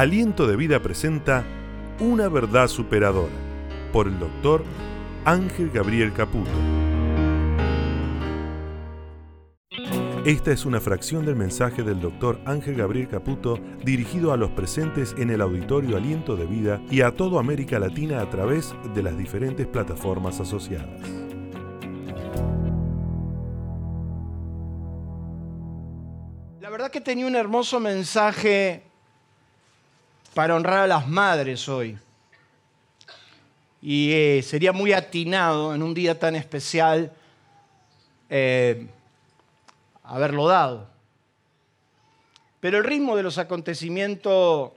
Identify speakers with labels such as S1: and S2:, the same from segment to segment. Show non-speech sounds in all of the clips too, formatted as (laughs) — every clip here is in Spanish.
S1: Aliento de Vida presenta Una verdad superadora por el doctor Ángel Gabriel Caputo. Esta es una fracción del mensaje del doctor Ángel Gabriel Caputo dirigido a los presentes en el auditorio Aliento de Vida y a toda América Latina a través de las diferentes plataformas asociadas.
S2: La verdad que tenía un hermoso mensaje para honrar a las madres hoy. Y eh, sería muy atinado en un día tan especial eh, haberlo dado. Pero el ritmo de los acontecimientos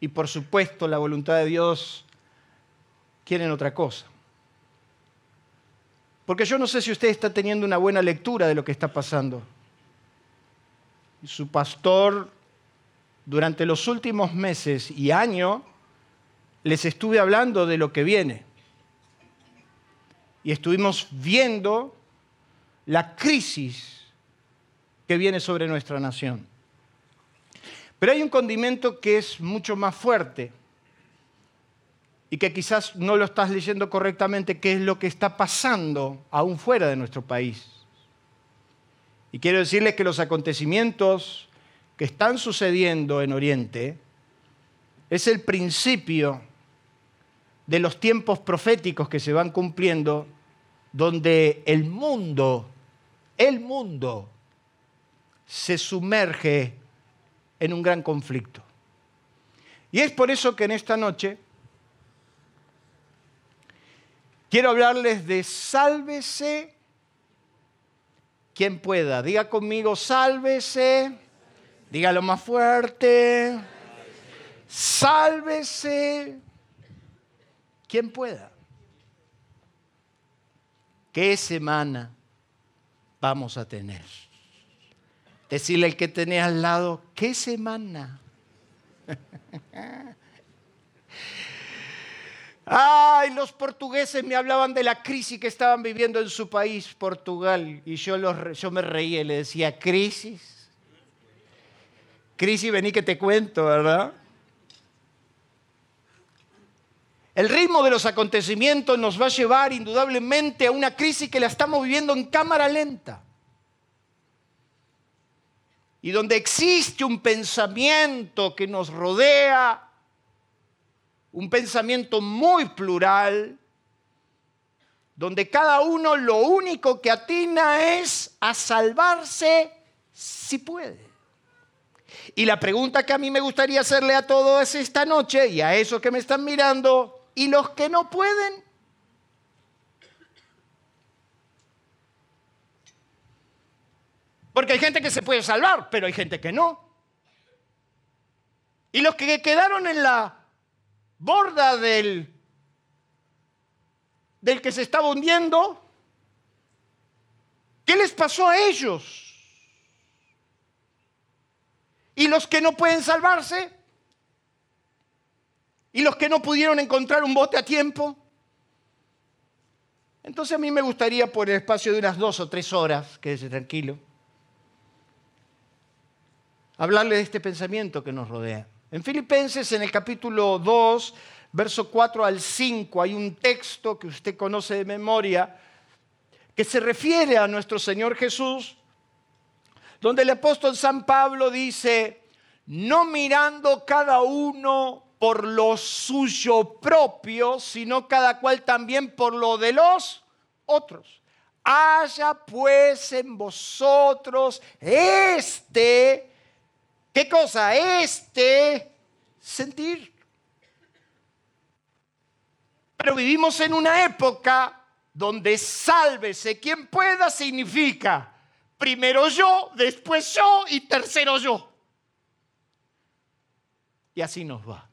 S2: y por supuesto la voluntad de Dios quieren otra cosa. Porque yo no sé si usted está teniendo una buena lectura de lo que está pasando. Su pastor durante los últimos meses y años les estuve hablando de lo que viene. Y estuvimos viendo la crisis que viene sobre nuestra nación. Pero hay un condimento que es mucho más fuerte y que quizás no lo estás leyendo correctamente, que es lo que está pasando aún fuera de nuestro país. Y quiero decirles que los acontecimientos que están sucediendo en Oriente es el principio de los tiempos proféticos que se van cumpliendo, donde el mundo, el mundo, se sumerge en un gran conflicto. Y es por eso que en esta noche quiero hablarles de sálvese quien pueda. Diga conmigo, sálvese Dígalo más fuerte. Sálvese quien pueda. ¿Qué semana vamos a tener? Decirle al que tenés al lado, ¿qué semana? (laughs) Ay, los portugueses me hablaban de la crisis que estaban viviendo en su país, Portugal, y yo, los, yo me reía y le decía, ¿crisis? Crisis, vení que te cuento, ¿verdad? El ritmo de los acontecimientos nos va a llevar indudablemente a una crisis que la estamos viviendo en cámara lenta. Y donde existe un pensamiento que nos rodea, un pensamiento muy plural, donde cada uno lo único que atina es a salvarse si puede. Y la pregunta que a mí me gustaría hacerle a todos esta noche y a esos que me están mirando, ¿y los que no pueden? Porque hay gente que se puede salvar, pero hay gente que no. Y los que quedaron en la borda del, del que se estaba hundiendo, ¿qué les pasó a ellos? ¿Y los que no pueden salvarse? ¿Y los que no pudieron encontrar un bote a tiempo? Entonces a mí me gustaría por el espacio de unas dos o tres horas, quédese tranquilo, hablarle de este pensamiento que nos rodea. En Filipenses, en el capítulo 2, verso 4 al 5, hay un texto que usted conoce de memoria que se refiere a nuestro Señor Jesús donde el apóstol San Pablo dice, no mirando cada uno por lo suyo propio, sino cada cual también por lo de los otros. Haya pues en vosotros este, ¿qué cosa? Este sentir. Pero vivimos en una época donde sálvese quien pueda significa primero yo, después yo y tercero yo. Y así nos va.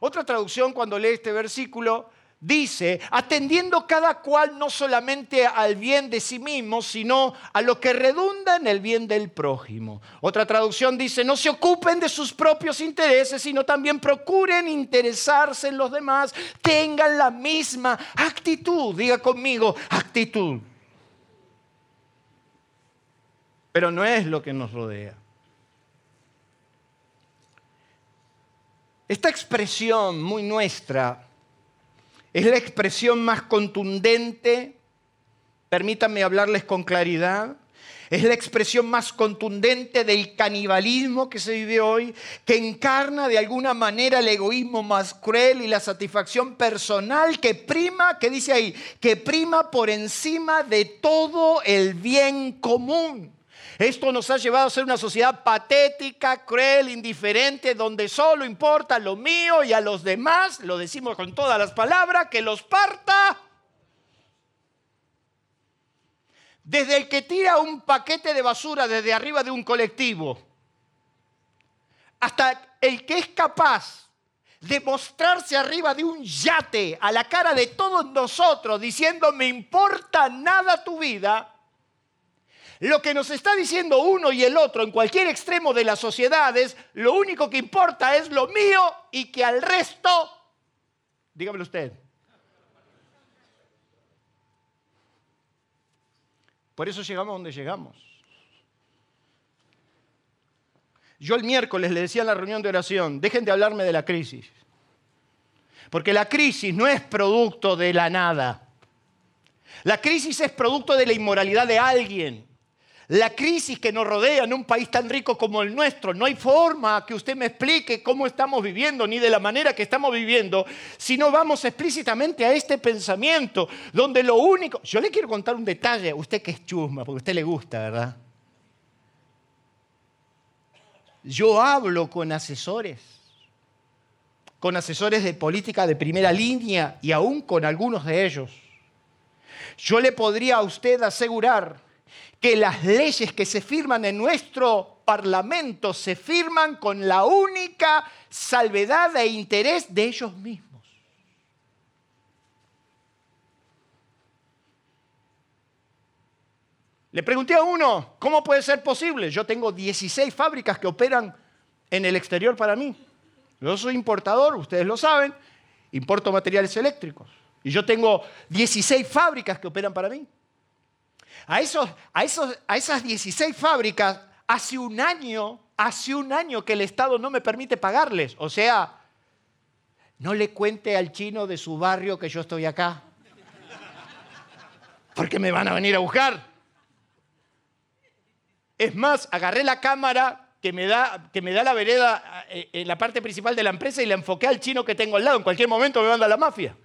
S2: Otra traducción cuando lee este versículo dice, atendiendo cada cual no solamente al bien de sí mismo, sino a lo que redunda en el bien del prójimo. Otra traducción dice, no se ocupen de sus propios intereses, sino también procuren interesarse en los demás, tengan la misma actitud, diga conmigo, actitud. Pero no es lo que nos rodea. Esta expresión muy nuestra es la expresión más contundente, permítanme hablarles con claridad, es la expresión más contundente del canibalismo que se vive hoy, que encarna de alguna manera el egoísmo más cruel y la satisfacción personal que prima, que dice ahí, que prima por encima de todo el bien común. Esto nos ha llevado a ser una sociedad patética, cruel, indiferente, donde solo importa lo mío y a los demás, lo decimos con todas las palabras, que los parta. Desde el que tira un paquete de basura desde arriba de un colectivo, hasta el que es capaz de mostrarse arriba de un yate a la cara de todos nosotros diciendo me importa nada tu vida, lo que nos está diciendo uno y el otro en cualquier extremo de la sociedad es lo único que importa es lo mío y que al resto, dígamelo usted, Por eso llegamos a donde llegamos. Yo el miércoles le decía en la reunión de oración, dejen de hablarme de la crisis. Porque la crisis no es producto de la nada. La crisis es producto de la inmoralidad de alguien. La crisis que nos rodea en un país tan rico como el nuestro, no hay forma que usted me explique cómo estamos viviendo ni de la manera que estamos viviendo, si no vamos explícitamente a este pensamiento, donde lo único... Yo le quiero contar un detalle, usted que es chusma, porque a usted le gusta, ¿verdad? Yo hablo con asesores, con asesores de política de primera línea y aún con algunos de ellos. Yo le podría a usted asegurar que las leyes que se firman en nuestro Parlamento se firman con la única salvedad e interés de ellos mismos. Le pregunté a uno, ¿cómo puede ser posible? Yo tengo 16 fábricas que operan en el exterior para mí. Yo soy importador, ustedes lo saben, importo materiales eléctricos. Y yo tengo 16 fábricas que operan para mí. A, esos, a, esos, a esas 16 fábricas, hace un año, hace un año que el Estado no me permite pagarles. O sea, no le cuente al chino de su barrio que yo estoy acá. Porque me van a venir a buscar. Es más, agarré la cámara que me da, que me da la vereda eh, en la parte principal de la empresa y la enfoqué al chino que tengo al lado. En cualquier momento me manda la mafia.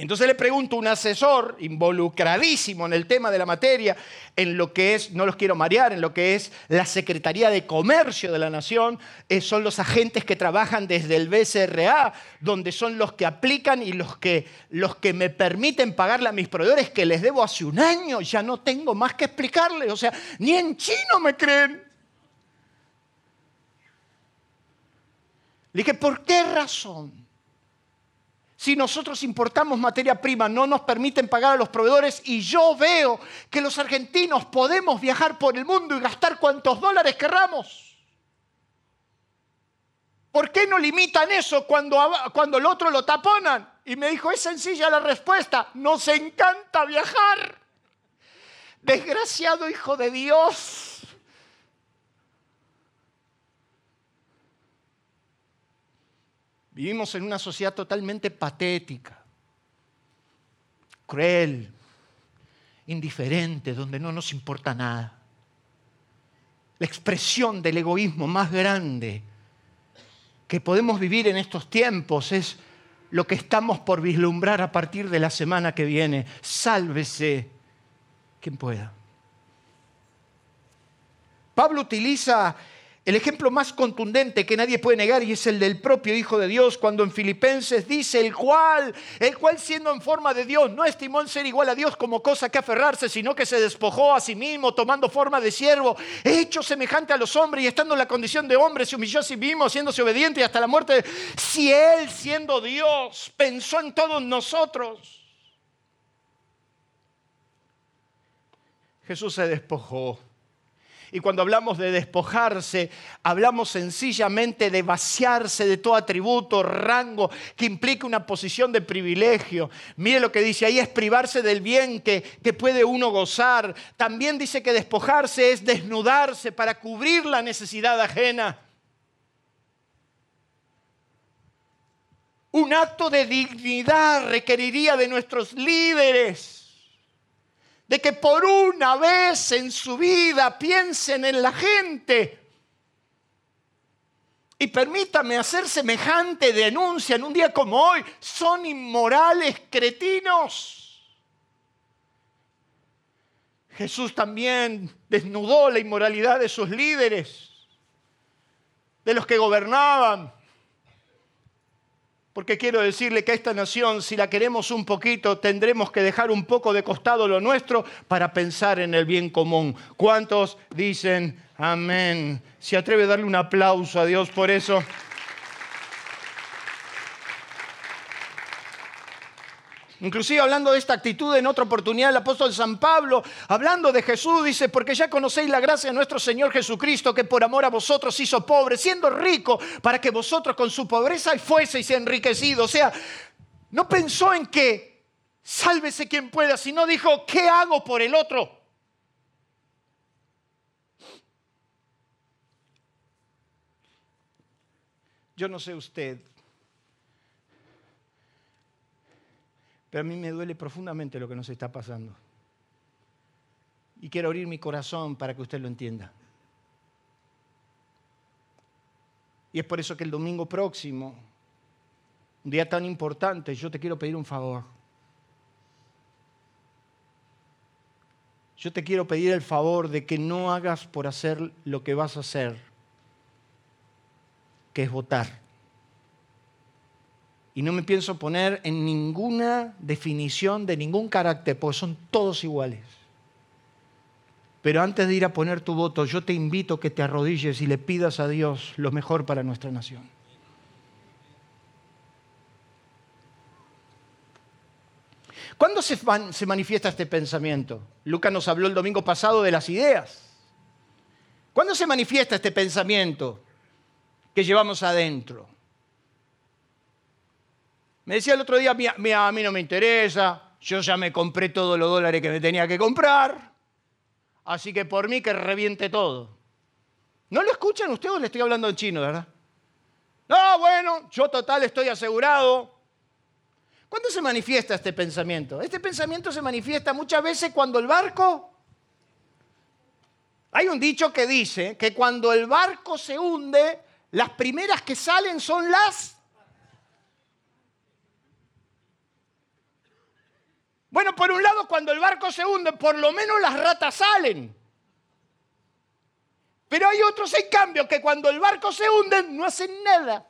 S2: Entonces le pregunto a un asesor involucradísimo en el tema de la materia, en lo que es, no los quiero marear, en lo que es la Secretaría de Comercio de la Nación, eh, son los agentes que trabajan desde el BCRA, donde son los que aplican y los que, los que me permiten pagarle a mis proveedores que les debo hace un año, ya no tengo más que explicarles, o sea, ni en chino me creen. Le dije, ¿por qué razón? Si nosotros importamos materia prima, no nos permiten pagar a los proveedores y yo veo que los argentinos podemos viajar por el mundo y gastar cuantos dólares querramos. ¿Por qué no limitan eso cuando, cuando el otro lo taponan? Y me dijo, es sencilla la respuesta, nos encanta viajar. Desgraciado hijo de Dios. Vivimos en una sociedad totalmente patética, cruel, indiferente, donde no nos importa nada. La expresión del egoísmo más grande que podemos vivir en estos tiempos es lo que estamos por vislumbrar a partir de la semana que viene. Sálvese quien pueda. Pablo utiliza el ejemplo más contundente que nadie puede negar y es el del propio Hijo de Dios cuando en Filipenses dice el cual, el cual siendo en forma de Dios no estimó en ser igual a Dios como cosa que aferrarse, sino que se despojó a sí mismo tomando forma de siervo, hecho semejante a los hombres y estando en la condición de hombre se humilló a sí mismo haciéndose obediente hasta la muerte. Si Él siendo Dios pensó en todos nosotros, Jesús se despojó y cuando hablamos de despojarse, hablamos sencillamente de vaciarse de todo atributo, rango que implique una posición de privilegio. Mire lo que dice ahí, es privarse del bien que, que puede uno gozar. También dice que despojarse es desnudarse para cubrir la necesidad ajena. Un acto de dignidad requeriría de nuestros líderes, de que por una vez en su vida piensen en la gente. Y permítame hacer semejante denuncia en un día como hoy. Son inmorales cretinos. Jesús también desnudó la inmoralidad de sus líderes, de los que gobernaban. Porque quiero decirle que a esta nación, si la queremos un poquito, tendremos que dejar un poco de costado lo nuestro para pensar en el bien común. ¿Cuántos dicen amén? Se atreve a darle un aplauso a Dios por eso. Inclusive hablando de esta actitud en otra oportunidad, el apóstol San Pablo, hablando de Jesús, dice, porque ya conocéis la gracia de nuestro Señor Jesucristo, que por amor a vosotros hizo pobre, siendo rico, para que vosotros con su pobreza fueseis enriquecidos. O sea, no pensó en que sálvese quien pueda, sino dijo, ¿qué hago por el otro? Yo no sé usted, Pero a mí me duele profundamente lo que nos está pasando. Y quiero abrir mi corazón para que usted lo entienda. Y es por eso que el domingo próximo, un día tan importante, yo te quiero pedir un favor. Yo te quiero pedir el favor de que no hagas por hacer lo que vas a hacer, que es votar. Y no me pienso poner en ninguna definición de ningún carácter, porque son todos iguales. Pero antes de ir a poner tu voto, yo te invito a que te arrodilles y le pidas a Dios lo mejor para nuestra nación. ¿Cuándo se, manifiesta este pensamiento? Lucas nos habló el domingo pasado de las ideas. ¿Cuándo se manifiesta este pensamiento que llevamos adentro? Me decía el otro día, a mí no me interesa, yo ya me compré todos los dólares que me tenía que comprar, así que por mí que reviente todo. ¿No lo escuchan ustedes le estoy hablando en chino, verdad? No, bueno, yo total estoy asegurado. ¿Cuándo se manifiesta este pensamiento? Este pensamiento se manifiesta muchas veces cuando el barco... Hay un dicho que dice que cuando el barco se hunde, las primeras que salen son las Bueno, por un lado, cuando el barco se hunde, por lo menos las ratas salen. Pero hay otros, en cambio, que cuando el barco se hunde, no hacen nada.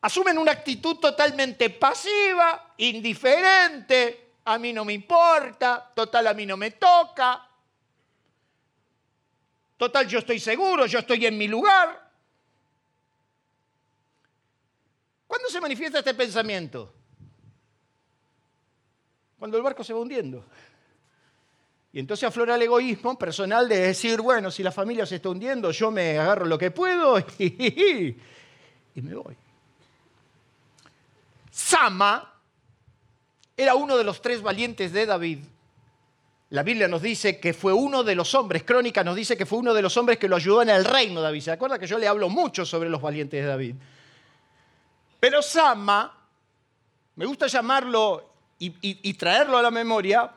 S2: Asumen una actitud totalmente pasiva, indiferente, a mí no me importa, total a mí no me toca, total yo estoy seguro, yo estoy en mi lugar. ¿Cuándo se manifiesta este pensamiento? Cuando el barco se va hundiendo. Y entonces aflora el egoísmo personal de decir, bueno, si la familia se está hundiendo, yo me agarro lo que puedo (laughs) y, me voy. Sama era uno de los tres valientes de David. La Biblia nos dice que fue uno de los hombres, Crónica nos dice que fue uno de los hombres que lo ayudó en el reino de David. ¿Se acuerda que yo le hablo mucho sobre los valientes de David? Pero Sama, me gusta llamarlo y, traerlo a la memoria,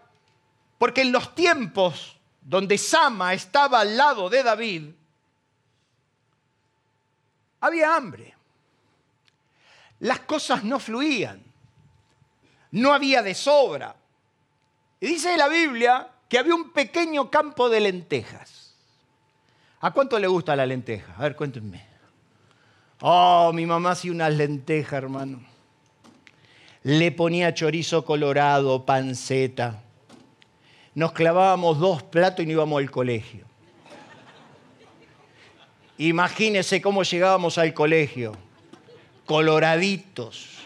S2: porque en los tiempos donde Sama estaba al lado de David, había hambre. Las cosas no fluían. No había de sobra. Y dice la Biblia que había un pequeño campo de lentejas. ¿A cuánto le gusta la lenteja? A ver, cuéntenme. Oh, mi mamá hacía unas lentejas, hermano le ponía chorizo colorado, panceta. Nos clavábamos dos platos y no íbamos al colegio. Imagínese cómo llegábamos al colegio, coloraditos.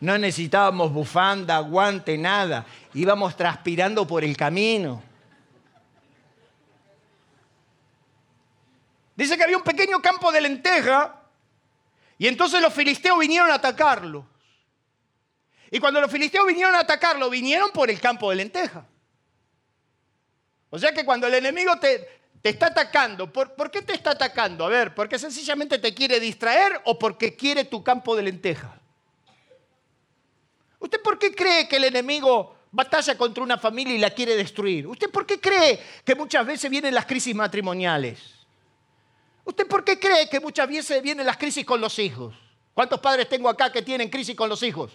S2: No necesitábamos bufanda, guante, nada. Íbamos transpirando por el camino. Dice que había un pequeño campo de lenteja y entonces los filisteos vinieron a atacarlo. Y cuando los filisteos vinieron a atacarlo, vinieron por el campo de lenteja. O sea que cuando el enemigo te, te está atacando. ¿Por, ¿Por, qué te está atacando? A ver, ¿porque sencillamente te quiere distraer o porque quiere tu campo de lentejas? ¿Usted por qué cree que el enemigo batalla contra una familia y la quiere destruir? ¿Usted por qué cree que muchas veces vienen las crisis matrimoniales? ¿Usted por qué cree que muchas veces vienen las crisis con los hijos? ¿Cuántos padres tengo acá que tienen crisis con los hijos?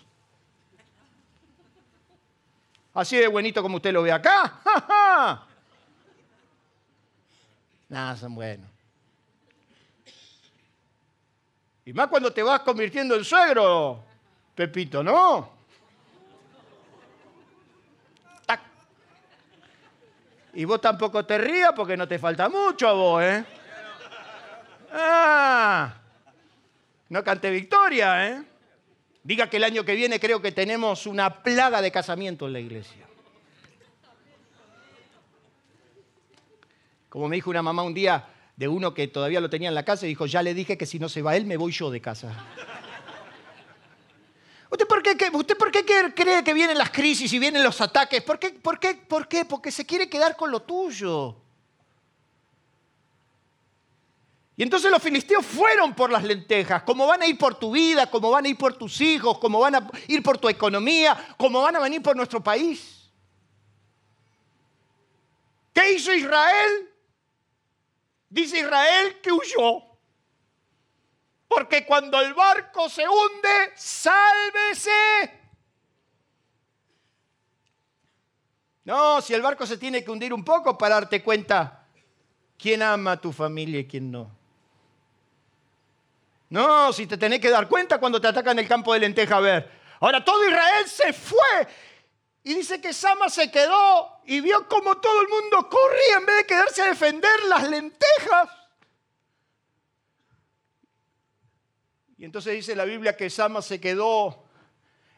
S2: Así de buenito como usted lo ve acá. (laughs) Nada, son buenos. Y más cuando te vas convirtiendo en suegro, Pepito, ¿no? Y vos tampoco te rías porque no te falta mucho a vos, ¿eh? Ah, no cante victoria, ¿eh? Diga que el año que viene creo que tenemos una plaga de casamiento en la iglesia. Como me dijo una mamá un día de uno que todavía lo tenía en la casa y dijo, ya le dije que si no se va él, me voy yo de casa. ¿Usted por qué, usted por cree que vienen las crisis y vienen los ataques? ¿Por qué, por, qué, ¿Por qué? Porque se quiere quedar con lo tuyo. Y entonces los filisteos fueron por las lentejas, como van a ir por tu vida, como van a ir por tus hijos, como van a ir por tu economía, como van a venir por nuestro país. ¿Qué hizo Israel? Dice Israel que huyó. Porque cuando el barco se hunde, sálvese. No, si el barco se tiene que hundir un poco para darte cuenta quién ama a tu familia y quién no. No, si te tenés que dar cuenta cuando te atacan el campo de lenteja, a ver. Ahora todo Israel se fue. Y dice que Sama se quedó y vio como todo el mundo corría en vez de quedarse a defender las lentejas. Y entonces dice la Biblia que Sama se quedó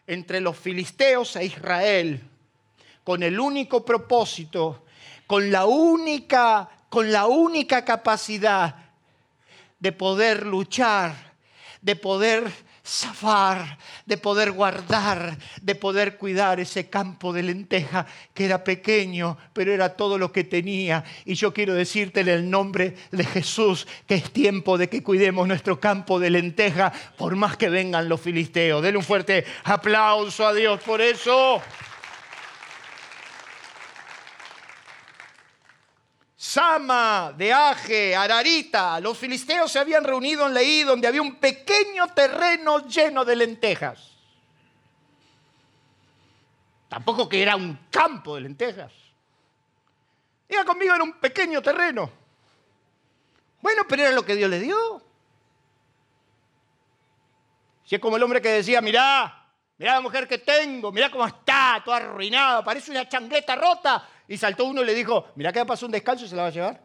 S2: entre los filisteos e Israel con el único propósito, con la única, con la única capacidad de poder luchar, de poder zafar, de poder guardar, de poder cuidar ese campo de lenteja que era pequeño, pero era todo lo que tenía. Y yo quiero decirte en el nombre de Jesús que es tiempo de que cuidemos nuestro campo de lenteja por más que vengan los filisteos. Denle un fuerte aplauso a Dios por eso. Sama, de Aje, Ararita, los filisteos se habían reunido en Leí donde había un pequeño terreno lleno de lentejas. Tampoco que era un campo de lentejas. Diga conmigo, era un pequeño terreno. Bueno, pero era lo que Dios le dio. Si es como el hombre que decía, mirá, mirá la mujer que tengo, mirá cómo está, toda arruinada, parece una changleta rota. Y saltó uno y le dijo, mira que pasó un descalzo y se la va a llevar.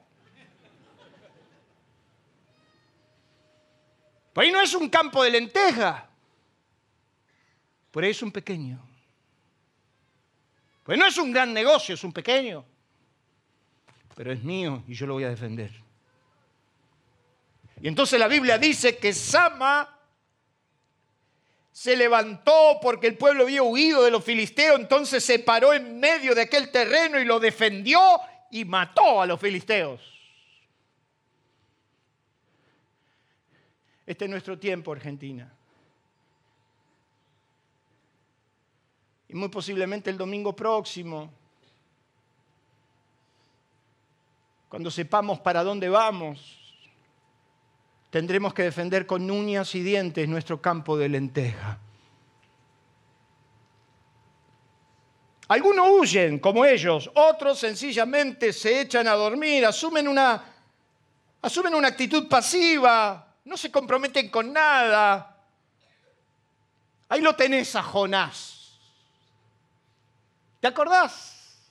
S2: Pues ahí no es un campo de lenteja. Por ahí es un pequeño. Pues no es un gran negocio, es un pequeño. Pero es mío y yo lo voy a defender. Y entonces la Biblia dice que Sama se levantó porque el pueblo había huido de los filisteos, entonces se paró en medio de aquel terreno y lo defendió y mató a los filisteos. Este es nuestro tiempo, Argentina. Y muy posiblemente el domingo próximo, cuando sepamos para dónde vamos, tendremos que defender con uñas y dientes nuestro campo de lenteja. Algunos huyen como ellos, otros sencillamente se echan a dormir, asumen una, asumen una actitud pasiva, no se comprometen con nada. Ahí lo tenés a Jonás. ¿Te acordás?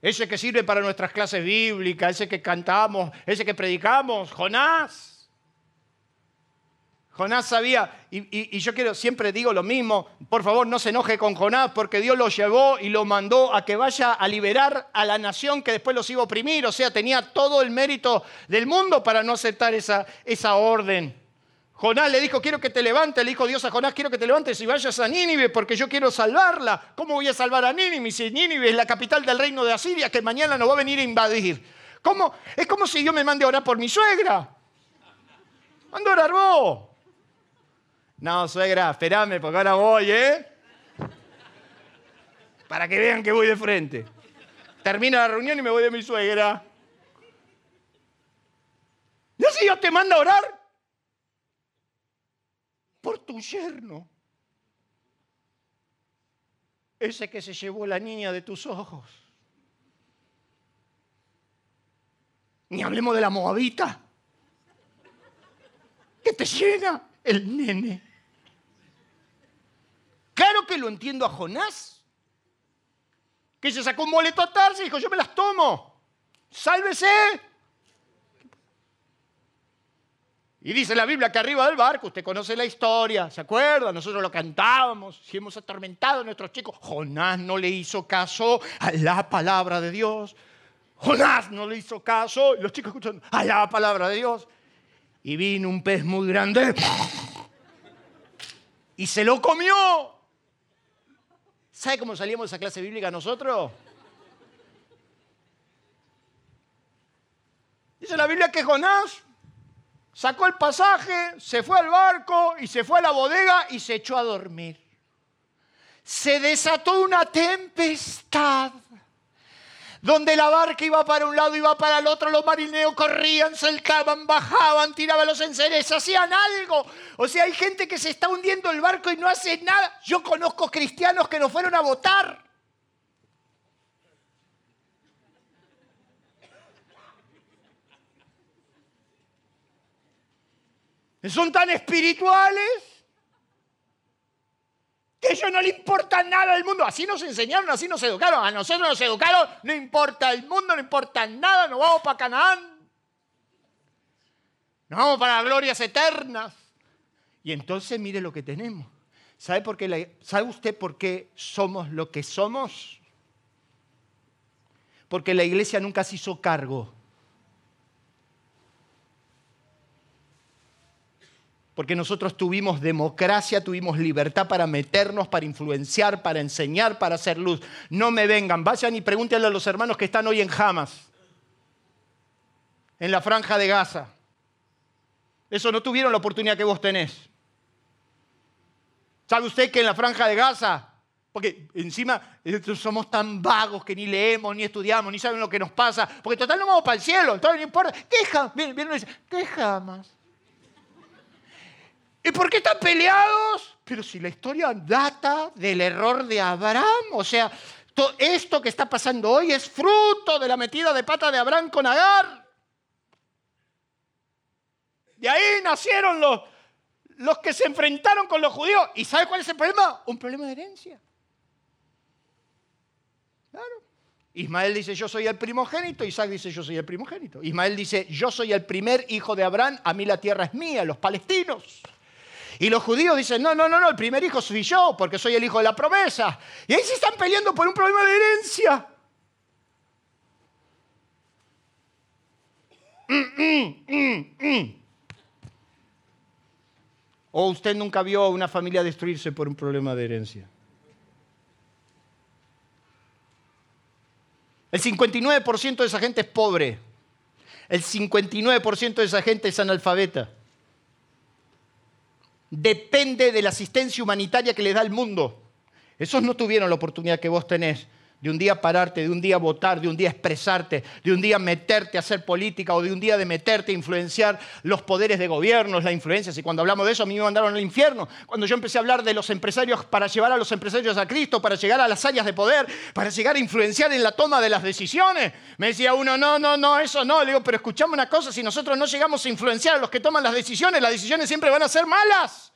S2: Ese que sirve para nuestras clases bíblicas, ese que cantamos, ese que predicamos, Jonás. Jonás sabía, y, yo quiero, siempre digo lo mismo, por favor no se enoje con Jonás porque Dios lo llevó y lo mandó a que vaya a liberar a la nación que después los iba a oprimir, o sea, tenía todo el mérito del mundo para no aceptar esa, orden. Jonás le dijo, quiero que te levantes, le dijo Dios a Jonás, quiero que te levantes y vayas a Nínive porque yo quiero salvarla. ¿Cómo voy a salvar a Nínive si Nínive es la capital del reino de Asiria que mañana nos va a venir a invadir? ¿Cómo? Es como si yo me mande a orar por mi suegra. Mando a orar vos. No, suegra, espérame, porque ahora voy, ¿eh? Para que vean que voy de frente. Termina la reunión y me voy de mi suegra. ¿No si Dios te manda a orar? Por tu yerno. Ese que se llevó la niña de tus ojos. Ni hablemos de la moabita. Que te llena el nene. Claro que lo entiendo a Jonás. Que se sacó un boleto a Tarsi y dijo, yo me las tomo. Sálvese. Y dice la Biblia que arriba del barco, usted conoce la historia, ¿se acuerda? Nosotros lo cantábamos, si hemos atormentado a nuestros chicos. Jonás no le hizo caso a la palabra de Dios. Jonás no le hizo caso. Y los chicos escuchando, a la palabra de Dios. Y vino un pez muy grande y se lo comió. ¿Sabe cómo salíamos de esa clase bíblica nosotros? Dice la Biblia que Jonás sacó el pasaje, se fue al barco y se fue a la bodega y se echó a dormir. Se desató una tempestad donde la barca iba para un lado, iba para el otro, los marineros corrían, saltaban, bajaban, tiraban los enseres, hacían algo. O sea, hay gente que se está hundiendo el barco y no hace nada. Yo conozco cristianos que no fueron a votar. Son tan espirituales que ellos no le importa nada del mundo. Así nos enseñaron, así nos educaron. A nosotros nos educaron, no importa el mundo, no importa nada, nos vamos para Canaán. Nos vamos para glorias eternas. Y entonces mire lo que tenemos. ¿Sabe, por qué ¿Sabe usted por qué somos lo que somos? Porque la iglesia nunca se hizo cargo porque nosotros tuvimos democracia, tuvimos libertad para meternos, para influenciar, para enseñar, para hacer luz. No me vengan, vayan y pregúntenle a los hermanos que están hoy en Hamas, en la franja de Gaza. Eso no tuvieron la oportunidad que vos tenés. ¿Sabe usted que en la franja de Gaza, porque encima somos tan vagos que ni leemos, ni estudiamos, ni saben lo que nos pasa, porque total no vamos para el cielo, entonces no importa. ¿Qué Hamas? dice, ¿qué Hamas? ¿Y por qué están peleados? Pero si la historia data del error de Abraham, o sea, esto que está pasando hoy es fruto de la metida de pata de Abraham con Agar. De ahí nacieron los, los que se enfrentaron con los judíos. ¿Y sabe cuál es el problema? Un problema de herencia. Claro. Ismael dice, yo soy el primogénito. Isaac dice, yo soy el primogénito. Ismael dice, yo soy el primer hijo de Abraham. A mí la tierra es mía, los palestinos. Y los judíos dicen, no, no, no, no, el primer hijo soy yo, porque soy el hijo de la promesa. Y ahí se están peleando por un problema de herencia. ¿O usted nunca vio a una familia destruirse por un problema de herencia? El 59% de esa gente es pobre. El 59% de esa gente es analfabeta depende de la asistencia humanitaria que le da el mundo. Esos no tuvieron la oportunidad que vos tenés de un día pararte, de un día votar, de un día expresarte, de un día meterte a hacer política o de un día de meterte a influenciar los poderes de gobierno, la influencia. Y cuando hablamos de eso, a mí me mandaron al infierno. Cuando yo empecé a hablar de los empresarios para llevar a los empresarios a Cristo, para llegar a las áreas de poder, para llegar a influenciar en la toma de las decisiones, me decía uno, no, no, no, eso no. Le digo, pero escuchame una cosa, si nosotros no llegamos a influenciar a los que toman las decisiones, las decisiones siempre van a ser malas.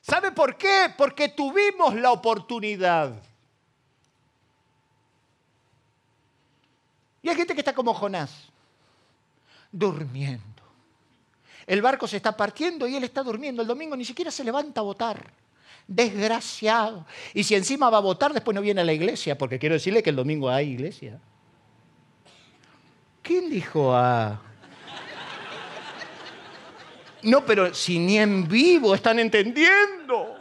S2: ¿Sabe por qué? Porque tuvimos la oportunidad. Y hay gente que está como Jonás, durmiendo. El barco se está partiendo y él está durmiendo. El domingo ni siquiera se levanta a votar. Desgraciado. Y si encima va a votar, después no viene a la iglesia, porque quiero decirle que el domingo hay iglesia. ¿Quién dijo a... No, pero si ni en vivo están entendiendo.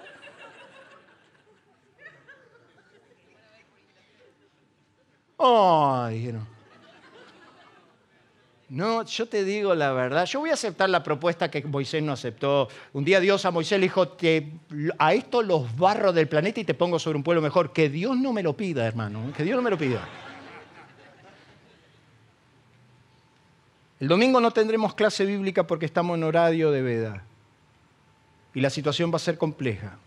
S2: Ay, no. No, yo te digo la verdad. Yo voy a aceptar la propuesta que Moisés no aceptó. Un día Dios a Moisés le dijo, a esto los barro del planeta y te pongo sobre un pueblo mejor. Que Dios no me lo pida, hermano. Que Dios no me lo pida. El domingo no tendremos clase bíblica porque estamos en horario de veda. Y la situación va a ser compleja.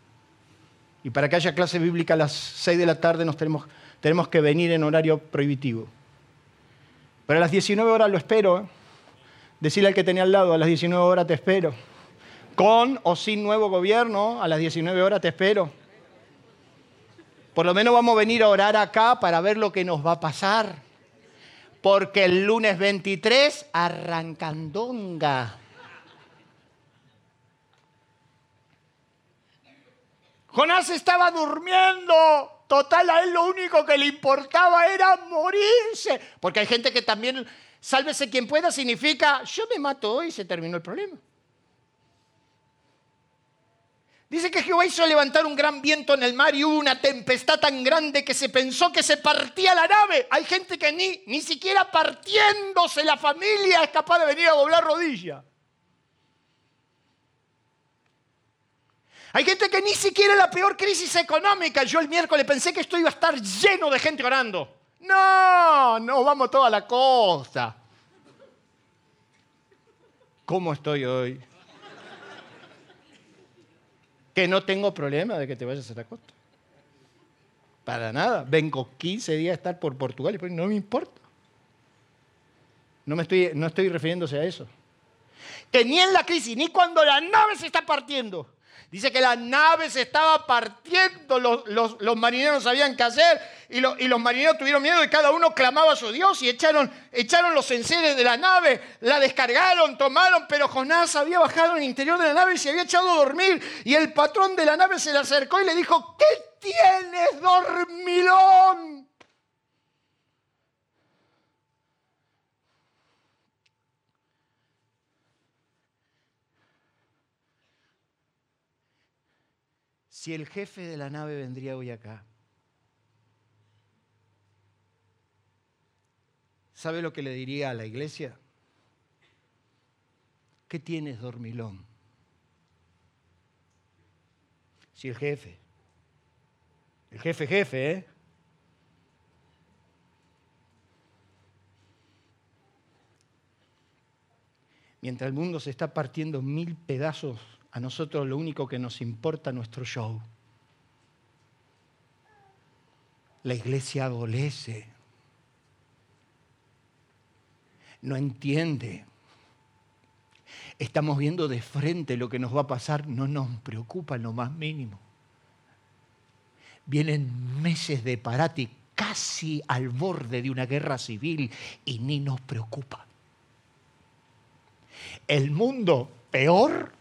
S2: Y para que haya clase bíblica a las 6 de la tarde nos tenemos, tenemos que venir en horario prohibitivo. Pero a las 19 horas lo espero. ¿eh? Decirle al que tenía al lado, a las 19 horas te espero. Con o sin nuevo gobierno, a las 19 horas te espero. Por lo menos vamos a venir a orar acá para ver lo que nos va a pasar. Porque el lunes 23 arrancandonga. Jonás estaba durmiendo. Total, a él lo único que le importaba era morirse. Porque hay gente que también, sálvese quien pueda, significa, yo me mato hoy y se terminó el problema. Dice que Jehová hizo levantar un gran viento en el mar y hubo una tempestad tan grande que se pensó que se partía la nave. Hay gente que ni, ni siquiera partiéndose la familia es capaz de venir a doblar rodillas. Hay gente que ni siquiera la peor crisis económica. Yo el miércoles pensé que esto iba a estar lleno de gente orando. No, no, vamos toda la costa. ¿Cómo estoy hoy? Que no tengo problema de que te vayas a la costa. Para nada. Vengo 15 días a estar por Portugal y no me importa. No, me estoy, no estoy refiriéndose a eso. Que ni en la crisis, ni cuando la nave se está partiendo, Dice que la nave se estaba partiendo, los, marineros sabían qué hacer y, los marineros tuvieron miedo y cada uno clamaba a su Dios y echaron, los enseres de la nave, la descargaron, tomaron, pero Jonás había bajado el interior de la nave y se había echado a dormir y el patrón de la nave se le acercó y le dijo, ¿qué tienes, dormilón? Si el jefe de la nave vendría hoy acá, ¿sabe lo que le diría a la iglesia? ¿Qué tienes, dormilón? Si el jefe, el jefe jefe, ¿eh? Mientras el mundo se está partiendo mil pedazos a nosotros lo único que nos importa es nuestro show. La iglesia adolece. No entiende. Estamos viendo de frente lo que nos va a pasar. No nos preocupa lo más mínimo. Vienen meses de parate casi al borde de una guerra civil y ni nos preocupa. El mundo peor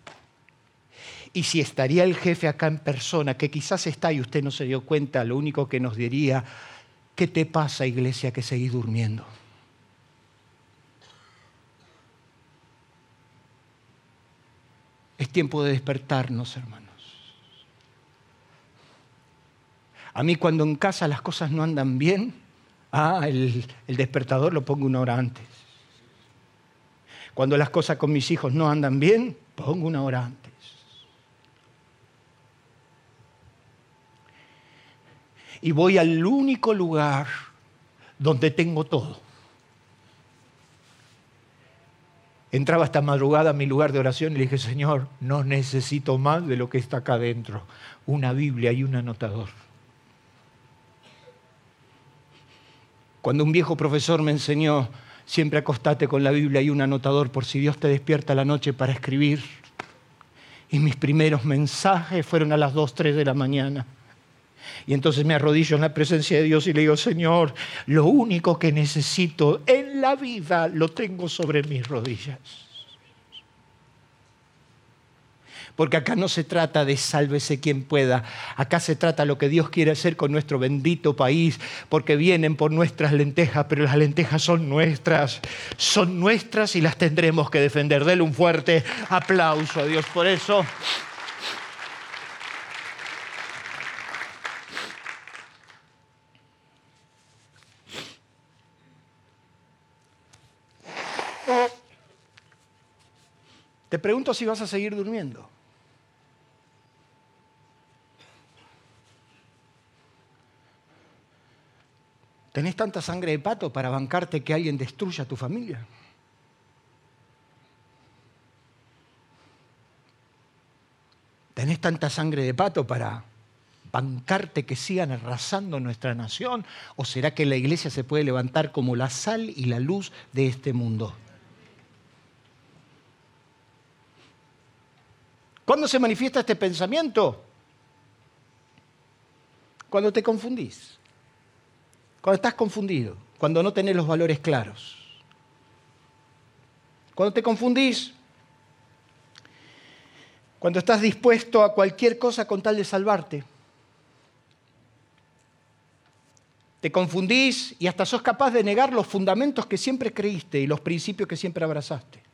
S2: y si estaría el jefe acá en persona, que quizás está y usted no se dio cuenta, lo único que nos diría, ¿qué te pasa iglesia que seguís durmiendo? Es tiempo de despertarnos, hermanos. A mí cuando en casa las cosas no andan bien, ah, el, el despertador lo pongo una hora antes. Cuando las cosas con mis hijos no andan bien, pongo una hora antes. Y voy al único lugar donde tengo todo. Entraba esta madrugada a mi lugar de oración y le dije, Señor, no necesito más de lo que está acá adentro, una Biblia y un anotador. Cuando un viejo profesor me enseñó, siempre acostate con la Biblia y un anotador por si Dios te despierta la noche para escribir. Y mis primeros mensajes fueron a las 2, 3 de la mañana. Y entonces me arrodillo en la presencia de Dios y le digo, Señor, lo único que necesito en la vida lo tengo sobre mis rodillas. Porque acá no se trata de sálvese quien pueda, acá se trata lo que Dios quiere hacer con nuestro bendito país, porque vienen por nuestras lentejas, pero las lentejas son nuestras, son nuestras y las tendremos que defender. Dele un fuerte aplauso a Dios por eso. Te pregunto si vas a seguir durmiendo. ¿Tenés tanta sangre de pato para bancarte que alguien destruya tu familia? ¿Tenés tanta sangre de pato para bancarte que sigan arrasando nuestra nación? ¿O será que la iglesia se puede levantar como la sal y la luz de este mundo? ¿Cuándo se manifiesta este pensamiento? Cuando te confundís. Cuando estás confundido. Cuando no tenés los valores claros. Cuando te confundís. Cuando estás dispuesto a cualquier cosa con tal de salvarte. Te confundís y hasta sos capaz de negar los fundamentos que siempre creíste y los principios que siempre abrazaste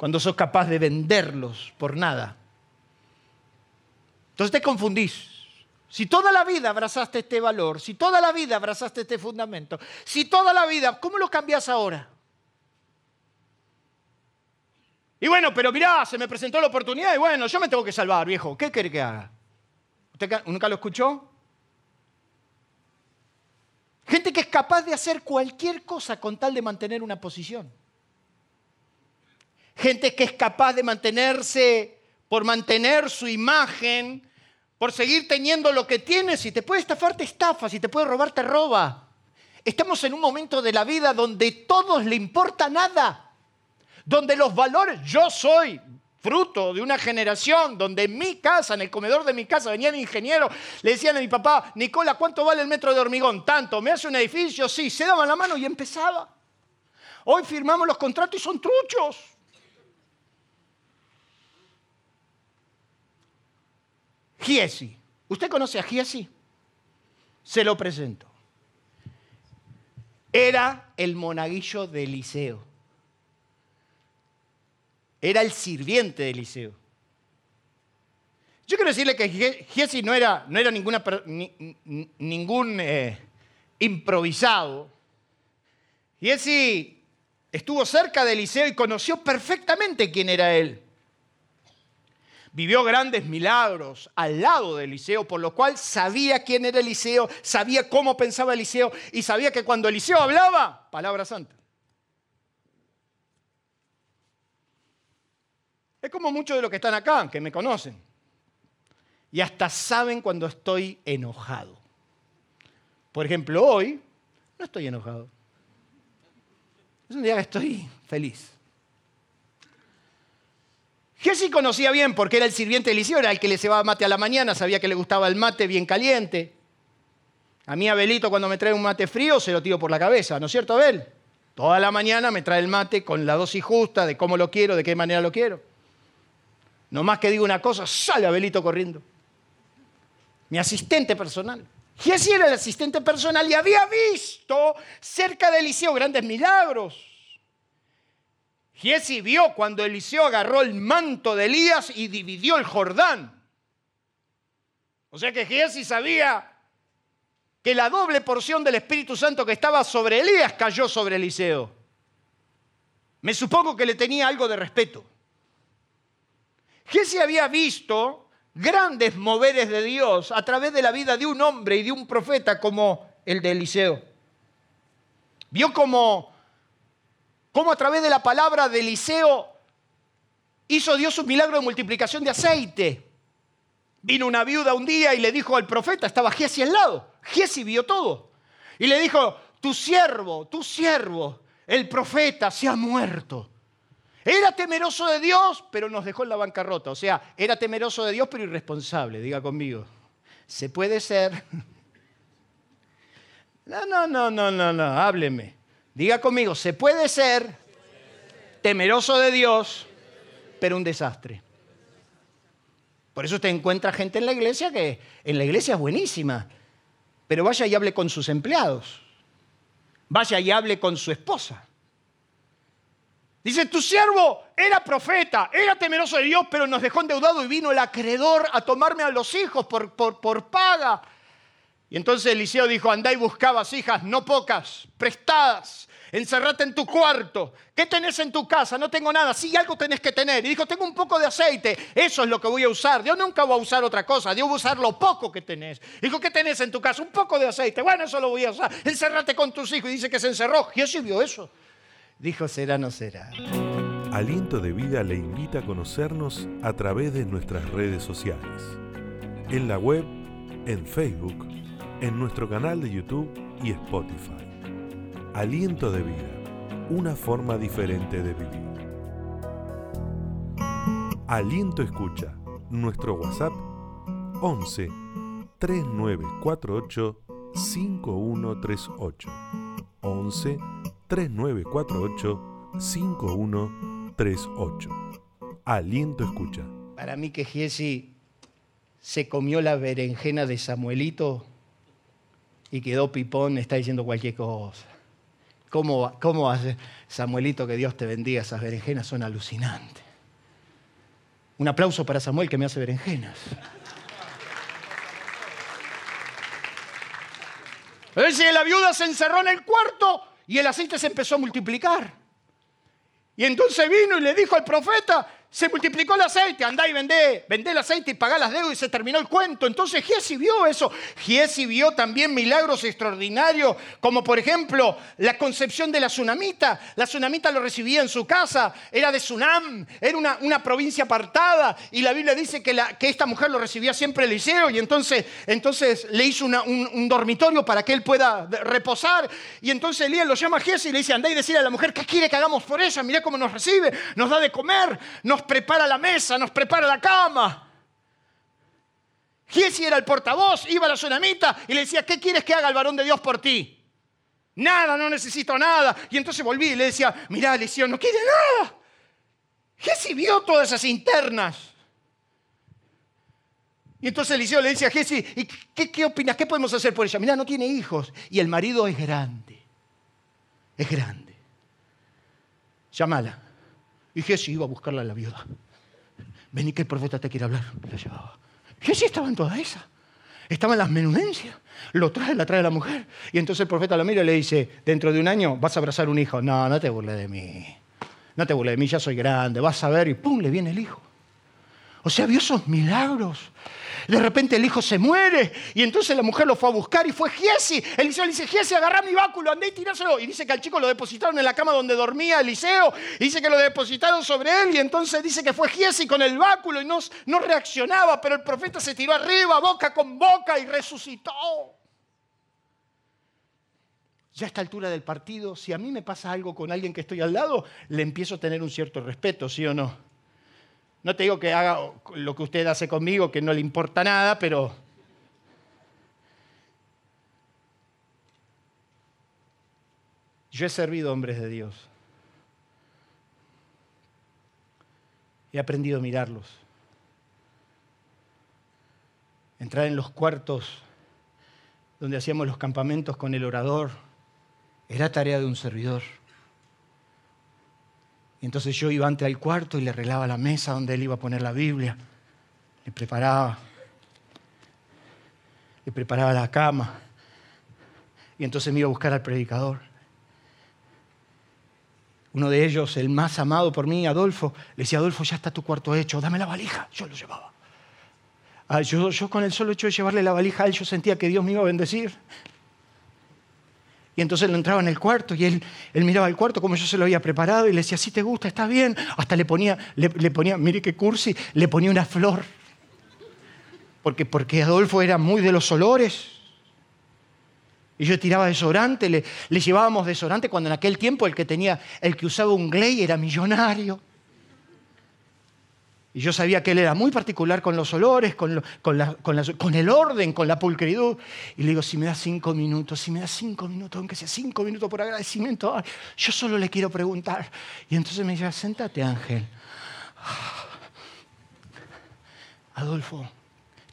S2: cuando sos capaz de venderlos por nada. Entonces te confundís. Si toda la vida abrazaste este valor, si toda la vida abrazaste este fundamento, si toda la vida, ¿cómo lo cambias ahora? Y bueno, pero mirá, se me presentó la oportunidad y bueno, yo me tengo que salvar, viejo. ¿Qué quiere que haga? ¿Usted nunca lo escuchó? Gente que es capaz de hacer cualquier cosa con tal de mantener una posición gente que es capaz de mantenerse por mantener su imagen, por seguir teniendo lo que tiene. Si te puede estafar, te estafa. Si te puede robar, te roba. Estamos en un momento de la vida donde todos le importa nada. Donde los valores, yo soy fruto de una generación donde en mi casa, en el comedor de mi casa, venía mi ingeniero, le decían a mi papá, Nicola, ¿cuánto vale el metro de hormigón? Tanto, ¿me hace un edificio? Sí, se daban la mano y empezaba. Hoy firmamos los contratos y son truchos. Giesi. ¿Usted conoce a Giesi? Se lo presento. Era el monaguillo de Eliseo. Era el sirviente de Eliseo. Yo quiero decirle que Giesi no era, no era ningún eh, improvisado. Giesi estuvo cerca de Eliseo y conoció perfectamente quién era él. Vivió grandes milagros al lado de Eliseo, por lo cual sabía quién era Eliseo, sabía cómo pensaba Eliseo y sabía que cuando Eliseo hablaba, palabra santa. Es como muchos de los que están acá, que me conocen. Y hasta saben cuando estoy enojado. Por ejemplo, hoy no estoy enojado. Es un día que estoy feliz. Jesse conocía bien porque era el sirviente de Eliseo, era el que le llevaba mate a la mañana, sabía que le gustaba el mate bien caliente. A mí Abelito cuando me trae un mate frío se lo tiro por la cabeza, ¿no es cierto Abel? Toda la mañana me trae el mate con la dosis justa de cómo lo quiero, de qué manera lo quiero. No más que digo una cosa, sale Abelito corriendo. Mi asistente personal. Jesse era el asistente personal y había visto cerca de Eliseo grandes milagros. Giesi vio cuando Eliseo agarró el manto de Elías y dividió el Jordán. O sea que Giesi sabía que la doble porción del Espíritu Santo que estaba sobre Elías cayó sobre Eliseo. Me supongo que le tenía algo de respeto. Giesi había visto grandes moveres de Dios a través de la vida de un hombre y de un profeta como el de Eliseo. Vio como cómo a través de la palabra de Eliseo hizo Dios un milagro de multiplicación de aceite. Vino una viuda un día y le dijo al profeta, estaba Giesi al lado, Giesi vio todo. Y le dijo, tu siervo, tu siervo, el profeta se ha muerto. Era temeroso de Dios, pero nos dejó en la bancarrota. O sea, era temeroso de Dios, pero irresponsable, diga conmigo. ¿Se puede ser? (laughs) No, no, no, no, no, no, hábleme. Diga conmigo, se puede ser temeroso de Dios, pero un desastre. Por eso usted encuentra gente en la iglesia que en la iglesia es buenísima, pero vaya y hable con sus empleados. Vaya y hable con su esposa. Dice, tu siervo era profeta, era temeroso de Dios, pero nos dejó endeudado y vino el acreedor a tomarme a los hijos por, por, por paga. Y entonces Eliseo dijo, andá y buscabas hijas, no pocas, prestadas, encerrate en tu cuarto. ¿Qué tenés en tu casa? No tengo nada. Sí, algo tenés que tener. Y dijo, tengo un poco de aceite. Eso es lo que voy a usar. Dios nunca va a usar otra cosa. Dios va a usar lo poco que tenés. Dijo, ¿qué tenés en tu casa? Un poco de aceite. Bueno, eso lo voy a usar. Encérrate con tus hijos. Y dice que se encerró. Jesús vio eso. Dijo, será, no será.
S1: Aliento de Vida le invita a conocernos a través de nuestras redes sociales. En la web, en Facebook, en nuestro canal de YouTube y Spotify. Aliento de Vida, una forma diferente de vivir. Aliento Escucha, nuestro WhatsApp 11 3948 5138. 11 3948 5138. Aliento Escucha.
S2: Para mí que Giesi se comió la berenjena de Samuelito y quedó pipón, está diciendo cualquier cosa. ¿Cómo, ¿Cómo hace Samuelito que Dios te bendiga? Esas berenjenas son alucinantes. Un aplauso para Samuel que me hace berenjenas. Dice, la viuda se encerró en el cuarto y el aceite se empezó a multiplicar. Y entonces vino y le dijo al profeta, se multiplicó el aceite, andá y vendé, vendé el aceite y pagá las deudas y se terminó el cuento. Entonces Giesi vio eso. Giesi vio también milagros extraordinarios, como por ejemplo la concepción de la tsunamita. La tsunamita lo recibía en su casa, era de Sunam, era una, una provincia apartada. Y la Biblia dice que, que, esta mujer lo recibía siempre Eliseo y entonces, entonces le hizo un, un, dormitorio para que él pueda reposar. Y entonces Elías lo llama a Giesi y le dice, andá y decirle a la mujer, ¿qué quiere que hagamos por ella? Mirá cómo nos recibe, nos da de comer, nos prepara la mesa, nos prepara la cama. Giesi era el portavoz, iba a la tsunamita y le decía, ¿qué quieres que haga el varón de Dios por ti? Nada, no necesito nada. Y entonces volví y le decía, mirá, Eliseo, no quiere nada. Giesi vio todas esas internas. Y entonces Eliseo le dice a Giesi, ¿y qué, qué opinas? ¿Qué podemos hacer por ella? Mirá, no tiene hijos. Y el marido es grande. Es grande. Llámala. Y Jesús iba a buscarla a la viuda. Vení que el profeta te quiere hablar. La llevaba. Jesús estaba en toda esa. Estaba en las menudencias. Lo trae, la trae la mujer. Y entonces el profeta la mira y le dice, dentro de un año vas a abrazar un hijo. No, no te burles de mí. No te burles de mí, ya soy grande. Vas a ver y ¡pum! le viene el hijo. O sea, vio esos milagros. De repente el hijo se muere y entonces la mujer lo fue a buscar y fue Giesi. Eliseo le dice, Giesi, agarra mi báculo, andé y tiráselo. Y dice que al chico lo depositaron en la cama donde dormía Eliseo. Y dice que lo depositaron sobre él y entonces dice que fue Giesi con el báculo y no reaccionaba, pero el profeta se tiró arriba, boca con boca y resucitó. Ya a esta altura del partido, si a mí me pasa algo con alguien que estoy al lado, le empiezo a tener un cierto respeto, ¿sí o no? No te digo que haga lo que usted hace conmigo, que no le importa nada, pero... Yo he servido hombres de Dios. He aprendido a mirarlos. Entrar en los cuartos donde hacíamos los campamentos con el orador era tarea de un servidor. Y entonces yo iba ante al cuarto y le arreglaba la mesa donde él iba a poner la Biblia. Le preparaba. Le preparaba la cama. Y entonces me iba a buscar al predicador. Uno de ellos, el más amado por mí, Adolfo, le decía, Adolfo, ya está tu cuarto hecho, dame la valija. Yo lo llevaba. Ah, yo, yo, con el solo hecho de llevarle la valija a él, yo sentía que Dios me iba a bendecir. Y entonces él entraba en el cuarto y él, miraba el cuarto como yo se lo había preparado y le decía, si te gusta, está bien. Hasta le ponía, le, ponía, mire qué cursi, le ponía una flor. Porque, porque Adolfo era muy de los olores. Y yo tiraba desodorante, le, le llevábamos desodorante cuando en aquel tiempo el que tenía, el que usaba un Gley era millonario. Y yo sabía que él era muy particular con los olores, con, con, el orden, con la pulcritud. Y le digo, si me das cinco minutos, si me das cinco minutos, aunque sea cinco minutos por agradecimiento, yo solo le quiero preguntar. Y entonces me dice, sentate Ángel. Adolfo,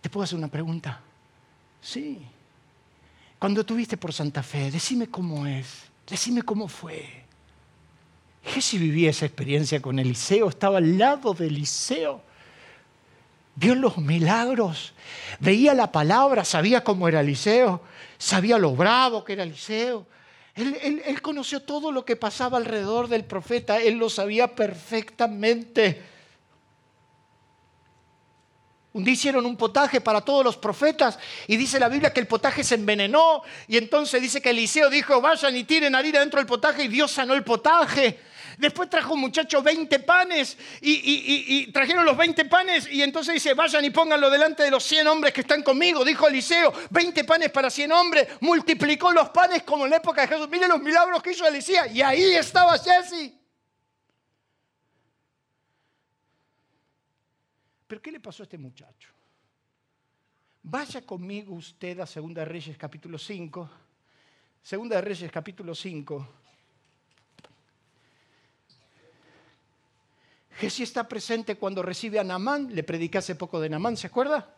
S2: ¿te puedo hacer una pregunta? Sí. Cuando tuviste por Santa Fe, decime cómo es, decime cómo fue. Jesús vivía esa experiencia con Eliseo, estaba al lado de Eliseo. vio los milagros, veía la palabra, sabía cómo era Eliseo, sabía lo bravo que era Eliseo. Él, él, conoció todo lo que pasaba alrededor del profeta, él lo sabía perfectamente. Un día hicieron un potaje para todos los profetas y dice la Biblia que el potaje se envenenó y entonces dice que Eliseo dijo, vayan y tiren harina dentro del potaje y Dios sanó el potaje. Después trajo un muchacho 20 panes y, trajeron los 20 panes y entonces dice, vayan y pónganlo delante de los 100 hombres que están conmigo. Dijo Eliseo, 20 panes para 100 hombres. Multiplicó los panes como en la época de Jesús. Miren los milagros que hizo Eliseo. Y ahí estaba Jesse. Pero ¿qué le pasó a este muchacho? Vaya conmigo usted a Segunda Reyes capítulo 5. Segunda Reyes capítulo 5. Jesús está presente cuando recibe a Namán. Le prediqué hace poco de Namán, ¿se acuerda?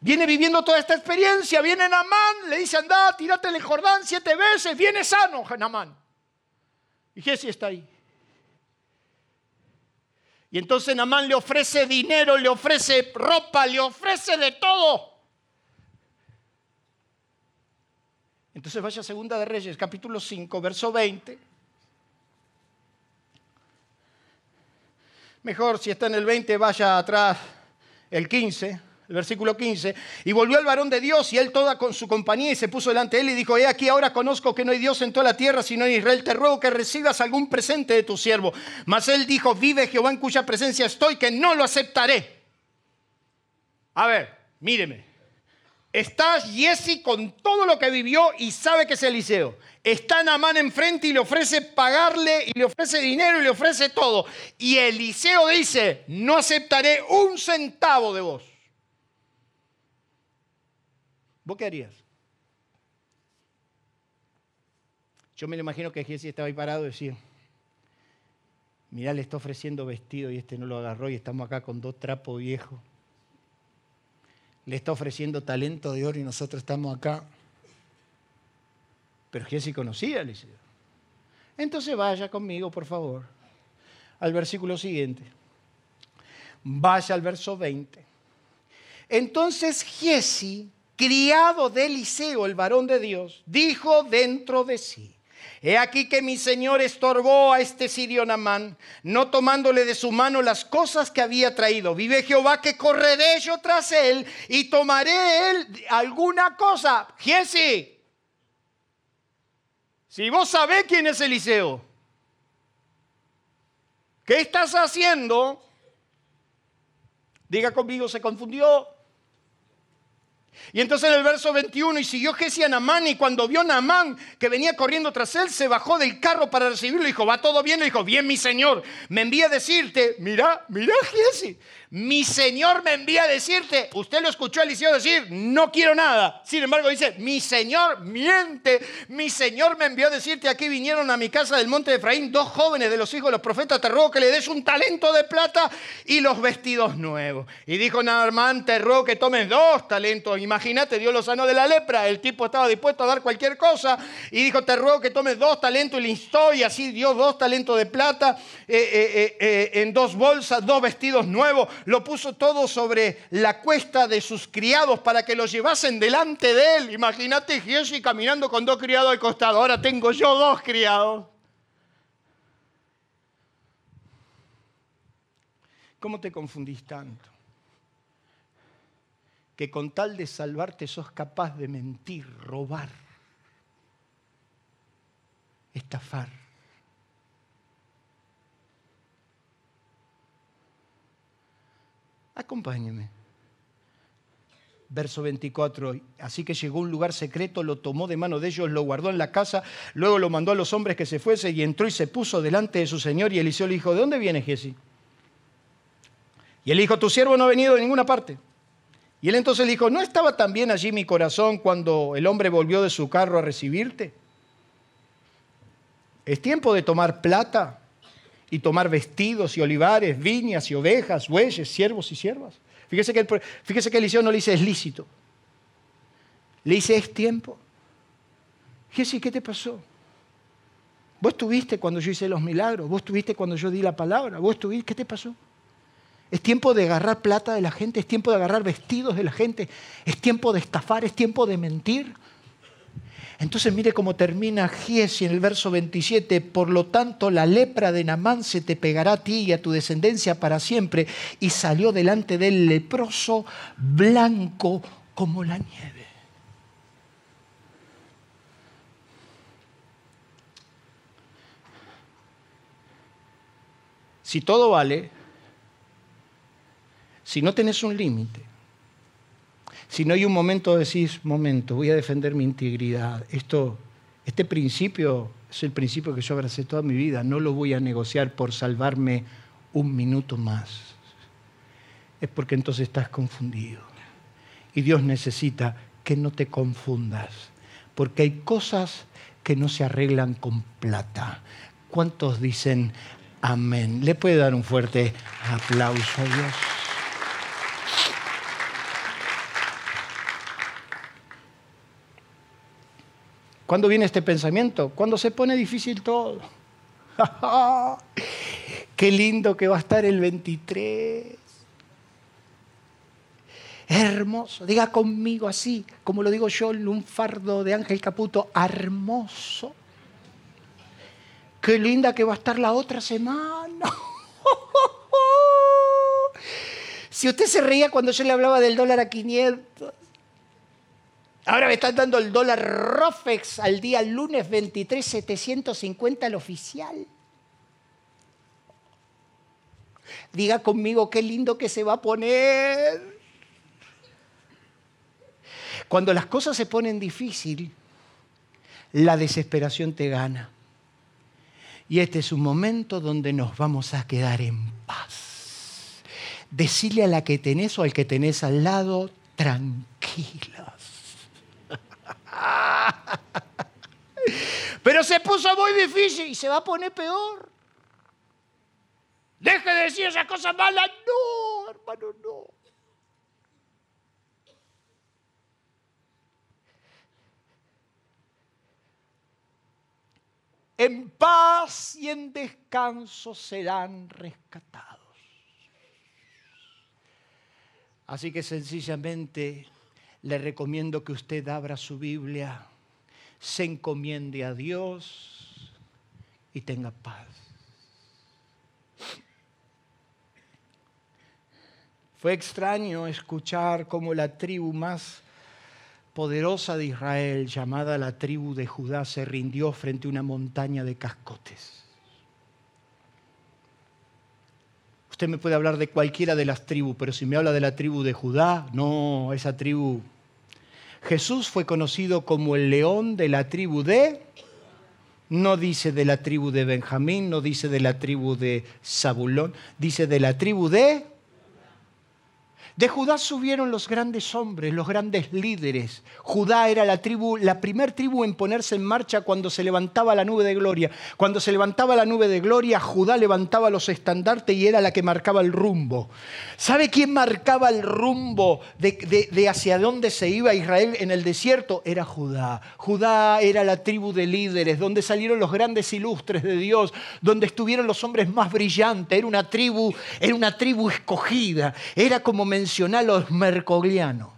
S2: Viene viviendo toda esta experiencia. Viene Namán, le dice, anda, tírate el Jordán siete veces. Viene sano, Namán. Y Jesús está ahí. Y entonces Namán le ofrece dinero, le ofrece ropa, le ofrece de todo. Entonces vaya a Segunda de Reyes, capítulo 5, verso 20. Mejor si está en el 20, vaya atrás el 15, el versículo 15. Y volvió el varón de Dios y él toda con su compañía y se puso delante de él y dijo, he aquí ahora conozco que no hay Dios en toda la tierra sino en Israel. Te ruego que recibas algún presente de tu siervo. Mas él dijo, vive Jehová en cuya presencia estoy, que no lo aceptaré. A ver, míreme. Está Jesse con todo lo que vivió y sabe que es Eliseo. Está Namán enfrente y le ofrece pagarle y le ofrece dinero y le ofrece todo. Y Eliseo dice, no aceptaré un centavo de vos. ¿Vos qué harías? Yo me lo imagino que Jesse estaba ahí parado y decía, mirá, le está ofreciendo vestido y este no lo agarró y estamos acá con dos trapos viejos le está ofreciendo talento de oro y nosotros estamos acá. Pero Jesse conocía a Eliseo. Entonces vaya conmigo, por favor, al versículo siguiente. Vaya al verso 20. Entonces Jesse, criado de Eliseo, el varón de Dios, dijo dentro de sí, He aquí que mi señor estorbó a este sirio Namán, no tomándole de su mano las cosas que había traído. Vive Jehová que correré yo tras él y tomaré él alguna cosa. Jesse, si vos sabés quién es Eliseo, ¿qué estás haciendo? Diga conmigo, se confundió. Y entonces en el verso 21, y siguió Jesse a Namán, y cuando vio Namán que venía corriendo tras él, se bajó del carro para recibirlo. y Dijo, ¿va todo bien? Le dijo, bien, mi señor. Me envía a decirte, mira, mira, Jesse, mi Señor me envía a decirte, usted lo escuchó a Eliseo decir, no quiero nada. Sin embargo dice, mi Señor miente, mi Señor me envió a decirte, aquí vinieron a mi casa del monte de Efraín dos jóvenes de los hijos de los profetas, te ruego que le des un talento de plata y los vestidos nuevos. Y dijo Naamán, te ruego que tomes dos talentos. Imagínate, Dios lo sanó de la lepra, el tipo estaba dispuesto a dar cualquier cosa. Y dijo, te ruego que tomes dos talentos y le instó y así dio dos talentos de plata eh, eh, eh, en dos bolsas, dos vestidos nuevos lo puso todo sobre la cuesta de sus criados para que lo llevasen delante de él. Imagínate Giesi caminando con dos criados al costado. Ahora tengo yo dos criados. ¿Cómo te confundís tanto? Que con tal de salvarte sos capaz de mentir, robar, estafar Acompáñeme. Verso 24. Así que llegó a un lugar secreto, lo tomó de mano de ellos, lo guardó en la casa, luego lo mandó a los hombres que se fuese y entró y se puso delante de su señor. Y Eliseo le dijo: ¿De dónde viene Jesse? Y él dijo: Tu siervo no ha venido de ninguna parte. Y él entonces dijo: ¿No estaba también allí mi corazón cuando el hombre volvió de su carro a recibirte? Es tiempo de tomar plata y tomar vestidos y olivares, viñas y ovejas, bueyes, siervos y siervas. Fíjese que, el, fíjese que Eliseo no le dice es lícito, le dice es tiempo. Jesse, ¿qué te pasó? Vos estuviste cuando yo hice los milagros, vos estuviste cuando yo di la palabra, vos estuviste, ¿qué te pasó? Es tiempo de agarrar plata de la gente, es tiempo de agarrar vestidos de la gente, es tiempo de estafar, es tiempo de mentir, entonces mire cómo termina Giesi en el verso 27, por lo tanto la lepra de Namán se te pegará a ti y a tu descendencia para siempre, y salió delante del leproso blanco como la nieve. Si todo vale, si no tenés un límite, si no hay un momento, decís, momento, voy a defender mi integridad. Esto, este principio es el principio que yo abracé toda mi vida. No lo voy a negociar por salvarme un minuto más. Es porque entonces estás confundido. Y Dios necesita que no te confundas. Porque hay cosas que no se arreglan con plata. ¿Cuántos dicen amén? ¿Le puede dar un fuerte aplauso a Dios? ¿Cuándo viene este pensamiento? Cuando se pone difícil todo. (laughs) Qué lindo que va a estar el 23. Hermoso. Diga conmigo así, como lo digo yo en un fardo de Ángel Caputo. Hermoso. Qué linda que va a estar la otra semana. (laughs) si usted se reía cuando yo le hablaba del dólar a 500. Ahora me están dando el dólar ROFEX al día lunes 23,750 al oficial. Diga conmigo qué lindo que se va a poner. Cuando las cosas se ponen difícil, la desesperación te gana. Y este es un momento donde nos vamos a quedar en paz. Decile a la que tenés o al que tenés al lado, tranquilo. (laughs) Pero se puso muy difícil y se va a poner peor. Deje de decir esas cosas malas. No, hermano, no. En paz y en descanso serán rescatados. Así que sencillamente le recomiendo que usted abra su Biblia, se encomiende a Dios y tenga paz. Fue extraño escuchar cómo la tribu más poderosa de Israel, llamada la tribu de Judá, se rindió frente a una montaña de cascotes. Usted me puede hablar de cualquiera de las tribus, pero si me habla de la tribu de Judá, no, esa tribu Jesús fue conocido como el león de la tribu de, no dice de la tribu de Benjamín, no dice de la tribu de Zabulón, dice de la tribu de de Judá subieron los grandes hombres, los grandes líderes. Judá era la tribu, la primer tribu en ponerse en marcha cuando se levantaba la nube de gloria. Cuando se levantaba la nube de gloria, Judá levantaba los estandartes y era la que marcaba el rumbo. ¿Sabe quién marcaba el rumbo de, hacia dónde se iba Israel en el desierto? Era Judá. Judá era la tribu de líderes, donde salieron los grandes ilustres de Dios, donde estuvieron los hombres más brillantes. Era una tribu, era una tribu escogida. Era como mensaje mencionar los mercoglianos.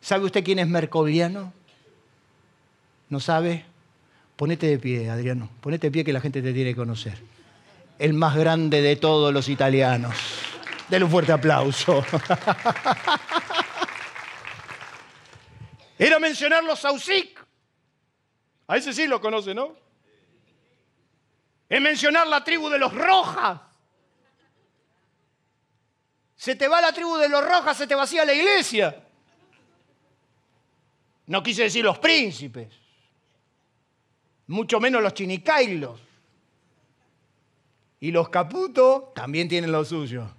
S2: ¿Sabe usted quién es mercogliano? ¿No sabe? Ponete de pie, Adriano. Ponete de pie que la gente te tiene que conocer. El más grande de todos los italianos. Dele un fuerte aplauso. (laughs) Era mencionar los Sausic. A ese sí lo conoce, ¿no? Es mencionar la tribu de los Rojas. Se te va la tribu de los rojas, se te vacía la iglesia. No quise decir los príncipes, mucho menos los chinicailos. Y los caputos también tienen lo suyo.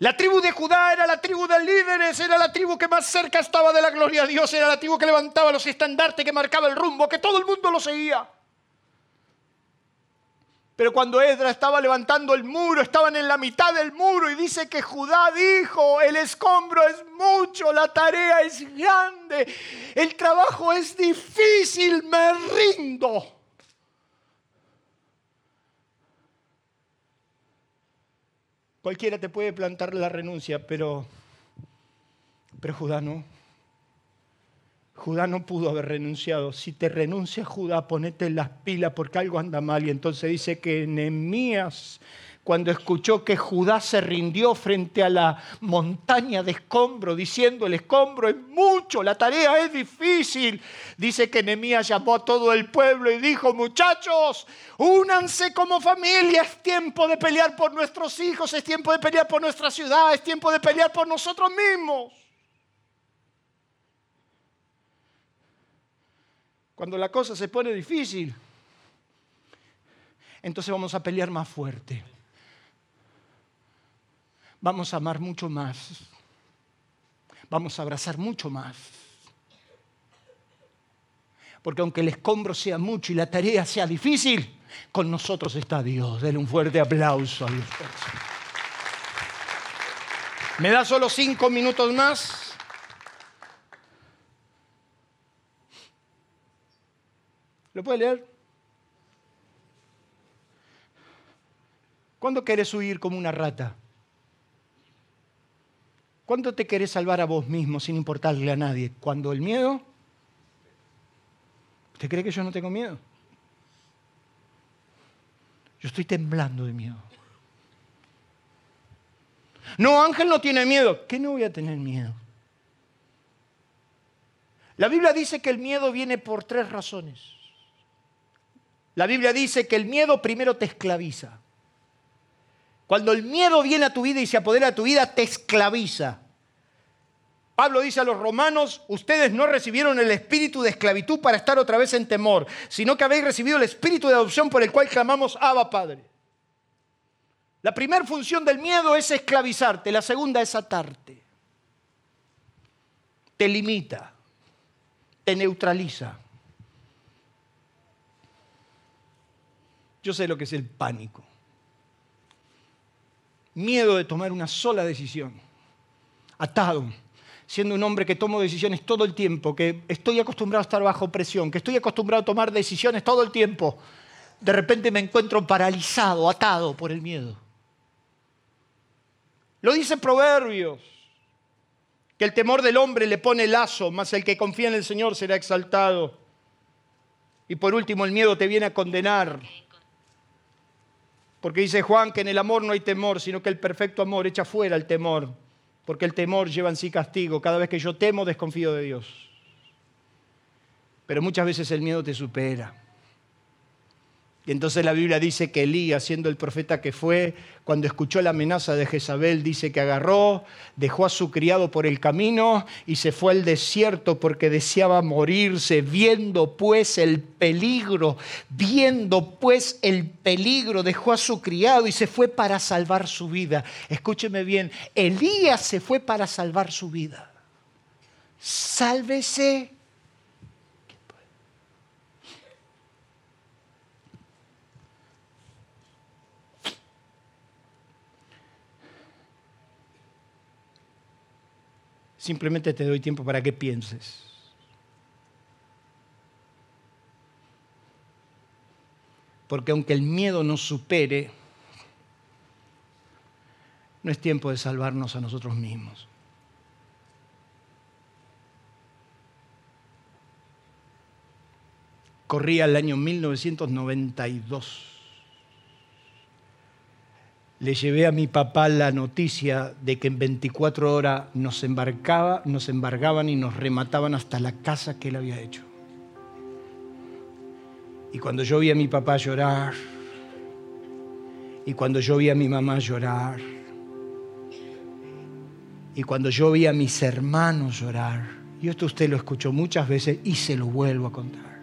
S2: La tribu de Judá era la tribu de líderes, era la tribu que más cerca estaba de la gloria de Dios, era la tribu que levantaba los estandartes, que marcaba el rumbo, que todo el mundo lo seguía. Pero cuando Ezra estaba levantando el muro, estaban en la mitad del muro y dice que Judá dijo, el escombro es mucho, la tarea es grande, el trabajo es difícil, me rindo. Cualquiera te puede plantar la renuncia, pero, pero Judá no. Judá no pudo haber renunciado. Si te renuncia Judá, ponete las pilas porque algo anda mal. Y entonces dice que Nehemías cuando escuchó que Judá se rindió frente a la montaña de escombro, diciendo, el escombro es mucho, la tarea es difícil. Dice que Nehemías llamó a todo el pueblo y dijo, muchachos, únanse como familia, es tiempo de pelear por nuestros hijos, es tiempo de pelear por nuestra ciudad, es tiempo de pelear por nosotros mismos. Cuando la cosa se pone difícil, entonces vamos a pelear más fuerte vamos a amar mucho más. Vamos a abrazar mucho más. Porque aunque el escombro sea mucho y la tarea sea difícil, con nosotros está Dios. Denle un fuerte aplauso a Dios. ¿Me da solo cinco minutos más? ¿Lo puede leer? ¿Cuándo quieres huir como una rata? ¿Cuándo te querés salvar a vos mismo sin importarle a nadie? ¿Cuando el miedo? ¿Usted cree que yo no tengo miedo? Yo estoy temblando de miedo. No, Ángel no tiene miedo. ¿Qué no voy a tener miedo? La Biblia dice que el miedo viene por tres razones. La Biblia dice que el miedo primero te esclaviza. Cuando el miedo viene a tu vida y se apodera de tu vida, te esclaviza. Pablo dice a los romanos, ustedes no recibieron el espíritu de esclavitud para estar otra vez en temor, sino que habéis recibido el espíritu de adopción por el cual clamamos Abba Padre. La primera función del miedo es esclavizarte, la segunda es atarte. Te limita, te neutraliza. Yo sé lo que es el pánico miedo de tomar una sola decisión, atado, siendo un hombre que tomo decisiones todo el tiempo, que estoy acostumbrado a estar bajo presión, que estoy acostumbrado a tomar decisiones todo el tiempo, de repente me encuentro paralizado, atado por el miedo. Lo dice Proverbios, que el temor del hombre le pone lazo, mas el que confía en el Señor será exaltado. Y por último, el miedo te viene a condenar. Porque dice Juan que en el amor no hay temor, sino que el perfecto amor echa fuera el temor. Porque el temor lleva en sí castigo. Cada vez que yo temo, desconfío de Dios. Pero muchas veces el miedo te supera. Y entonces la Biblia dice que Elías, siendo el profeta que fue, cuando escuchó la amenaza de Jezabel, dice que agarró, dejó a su criado por el camino y se fue al desierto porque deseaba morirse, viendo pues el peligro, viendo pues el peligro, dejó a su criado y se fue para salvar su vida. Escúcheme bien, Elías se fue para salvar su vida. Sálvese Simplemente te doy tiempo para que pienses. Porque aunque el miedo nos supere, no es tiempo de salvarnos a nosotros mismos. Corría el año 1992 le llevé a mi papá la noticia de que en 24 horas nos embarcaba, nos embargaban y nos remataban hasta la casa que él había hecho. Y cuando yo vi a mi papá llorar, y cuando yo vi a mi mamá llorar, y cuando yo vi a mis hermanos llorar, y esto usted lo escuchó muchas veces y se lo vuelvo a contar.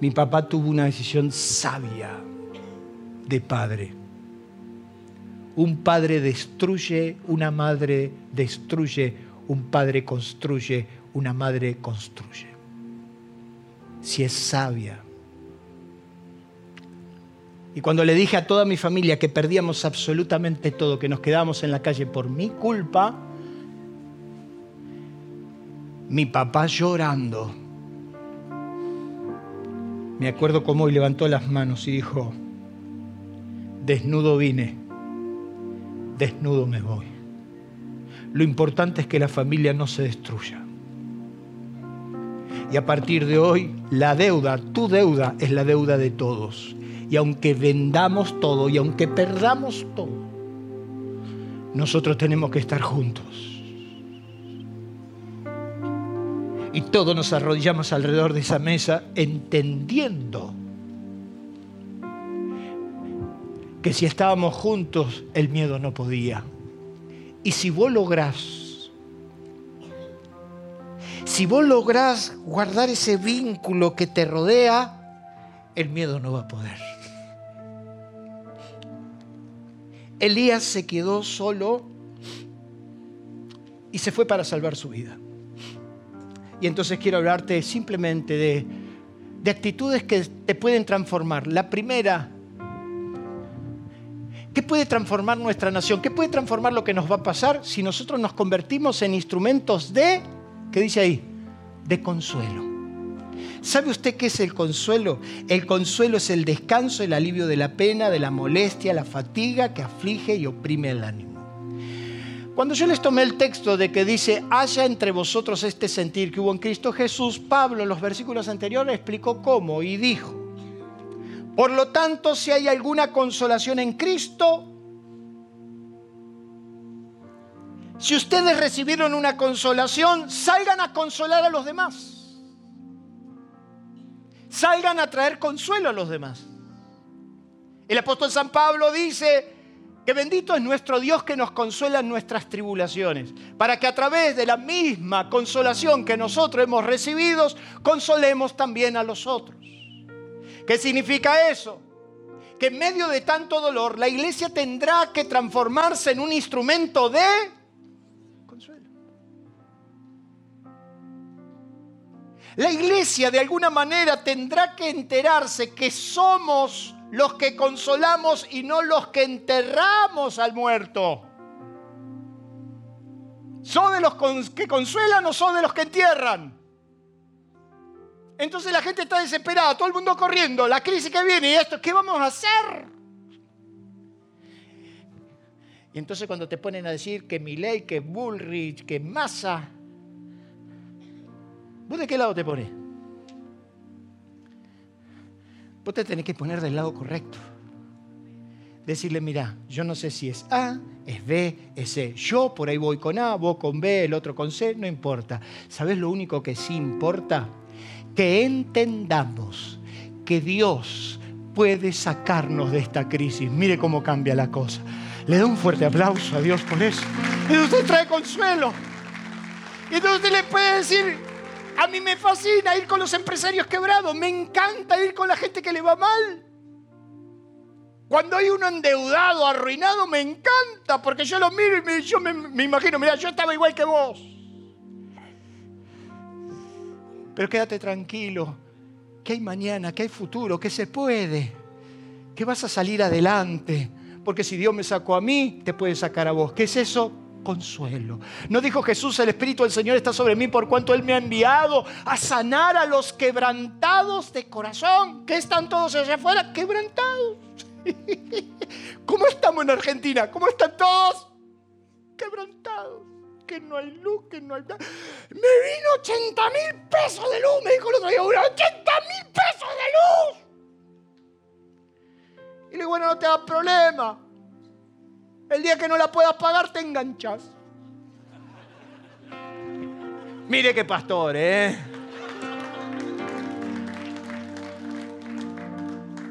S2: Mi papá tuvo una decisión sabia de padre un padre destruye, una madre destruye, un padre construye, una madre construye. Si es sabia. Y cuando le dije a toda mi familia que perdíamos absolutamente todo, que nos quedábamos en la calle por mi culpa, mi papá llorando, me acuerdo cómo hoy levantó las manos y dijo, desnudo vine desnudo me voy. Lo importante es que la familia no se destruya. Y a partir de hoy, la deuda, tu deuda, es la deuda de todos. Y aunque vendamos todo y aunque perdamos todo, nosotros tenemos que estar juntos. Y todos nos arrodillamos alrededor de esa mesa entendiendo que si estábamos juntos el miedo no podía. Y si vos lográs, si vos lográs guardar ese vínculo que te rodea, el miedo no va a poder. Elías se quedó solo y se fue para salvar su vida. Y entonces quiero hablarte simplemente de, de actitudes que te pueden transformar. La primera ¿Qué puede transformar nuestra nación? ¿Qué puede transformar lo que nos va a pasar si nosotros nos convertimos en instrumentos de, ¿qué dice ahí? De consuelo. ¿Sabe usted qué es el consuelo? El consuelo es el descanso, el alivio de la pena, de la molestia, la fatiga que aflige y oprime el ánimo. Cuando yo les tomé el texto de que dice, haya entre vosotros este sentir que hubo en Cristo Jesús, Pablo en los versículos anteriores explicó cómo y dijo, por lo tanto, si hay alguna consolación en Cristo, si ustedes recibieron una consolación, salgan a consolar a los demás. Salgan a traer consuelo a los demás. El apóstol San Pablo dice que bendito es nuestro Dios que nos consuela en nuestras tribulaciones, para que a través de la misma consolación que nosotros hemos recibido, consolemos también a los otros. ¿Qué significa eso? Que en medio de tanto dolor la iglesia tendrá que transformarse en un instrumento de consuelo. La iglesia de alguna manera tendrá que enterarse que somos los que consolamos y no los que enterramos al muerto. ¿Son de los que consuelan o son de los que entierran? Entonces la gente está desesperada, todo el mundo corriendo, la crisis que viene y esto, ¿qué vamos a hacer? Y entonces cuando te ponen a decir que Milley, que Bullrich, que Massa, ¿vos de qué lado te pones? Vos te tenés que poner del lado correcto. Decirle, mira, yo no sé si es A, es B, es C. Yo por ahí voy con A, vos con B, el otro con C, no importa. ¿Sabes lo único que sí importa? Que entendamos que Dios puede sacarnos de esta crisis. Mire cómo cambia la cosa. Le da un fuerte aplauso a Dios por eso. Y usted trae consuelo. Y entonces usted le puede decir, a mí me fascina ir con los empresarios quebrados, me encanta ir con la gente que le va mal. Cuando hay uno endeudado, arruinado, me encanta, porque yo lo miro y me, yo me, me imagino, mira, yo estaba igual que vos. Pero quédate tranquilo, que hay mañana, que hay futuro, que se puede, que vas a salir adelante. Porque si Dios me sacó a mí, te puede sacar a vos. ¿Qué es eso? Consuelo. ¿No dijo Jesús, el Espíritu del Señor está sobre mí por cuanto Él me ha enviado a sanar a los quebrantados de corazón? ¿Qué están todos allá afuera? Quebrantados. (laughs) ¿Cómo estamos en Argentina? ¿Cómo están todos? Quebrantados que no hay luz, que no hay... Me vino 80 mil pesos de luz, me dijo el otro día, 80 mil pesos de luz. Y le digo, bueno, no te da problema. El día que no la puedas pagar, te enganchas. Mire qué pastor, ¿eh?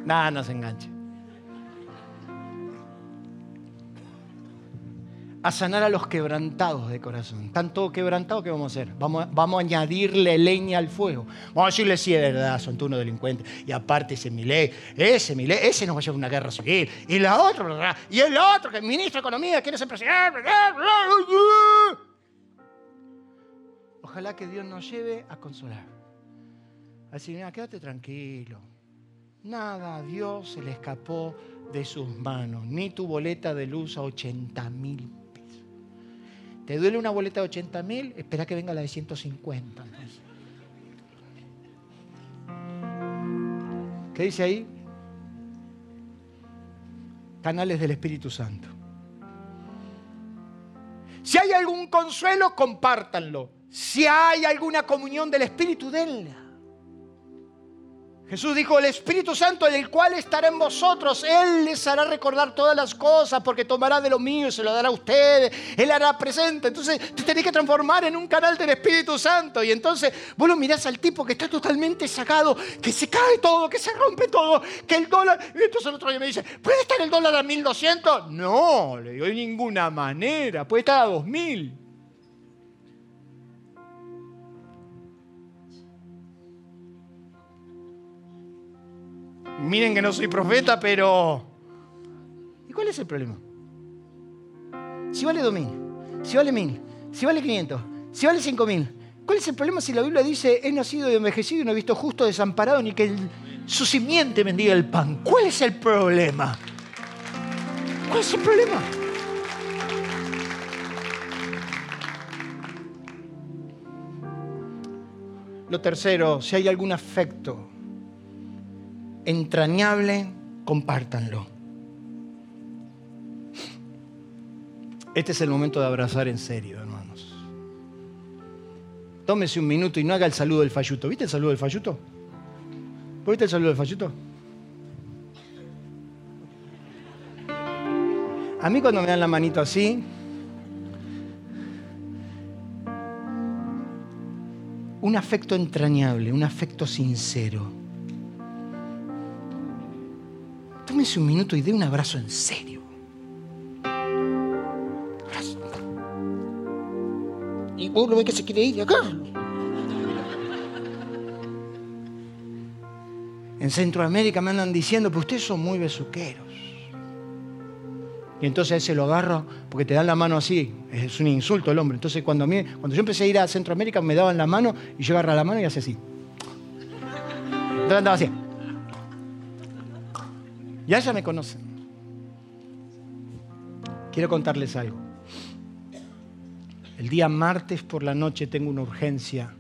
S2: Nada, no se enganche. A sanar a los quebrantados de corazón. Están todos quebrantados, ¿qué vamos a hacer? Vamos, vamos a añadirle leña al fuego. Vamos a decirle, sí, es verdad, son todos unos delincuentes. Y aparte ese Milei, ese Milei, ese nos va a llevar una guerra civil. Y la otra. Y el otro, que el ministro de Economía quiere ser presidente. Ojalá que Dios nos lleve a consolar. A decir, mira, quédate tranquilo. Nada a Dios se le escapó de sus manos, ni tu boleta de luz a 80 mil ¿Te duele una boleta de 80 mil? Espera que venga la de 150. ¿Qué dice ahí? Canales del Espíritu Santo. algún consuelo, compártanlo. Si hay alguna comunión del Espíritu, denla. Jesús dijo, el Espíritu Santo, el cual estará en vosotros, Él les hará recordar todas las cosas, porque tomará de lo mío y se lo dará a ustedes, Él hará presente. Entonces, te tenés que transformar en un canal del Espíritu Santo. Y entonces, vos lo mirás al tipo que está totalmente sacado, que se cae todo, que se rompe todo, que el dólar... Y entonces el otro día me dice, ¿puede estar el dólar a 1200? No, le digo, de ninguna manera, puede estar a 2000. Miren que no soy profeta, pero... ¿Y cuál es el problema? Si vale 2.000, si vale 1.000, si vale 500, si vale 5.000, ¿cuál es el problema si la Biblia dice, he nacido y envejecido y no he visto justo desamparado ni que su simiente bendiga el pan? ¿Cuál es el problema? ¿Cuál es el problema? Lo tercero, si hay algún afecto entrañable, compártanlo. Este es el momento de abrazar en serio, hermanos. Tómese un minuto y no haga el saludo del falluto. ¿Viste el saludo del falluto? ¿Viste el saludo del falluto? A mí cuando me dan la manito así, un afecto entrañable, un afecto sincero tómese un minuto y dé un abrazo en serio. Y vos lo ves que se quiere ir, Carlos. En Centroamérica me andan diciendo, pues ustedes son muy besuqueros. Y entonces a ese lo agarro porque te dan la mano así. Es un insulto el hombre. Entonces cuando, mí, cuando yo empecé a ir a Centroamérica me daban la mano y yo agarraba la mano y hacía así. Entonces andaba así. Ya ya me conocen. Quiero contarles algo. El día martes por la noche tengo una urgencia.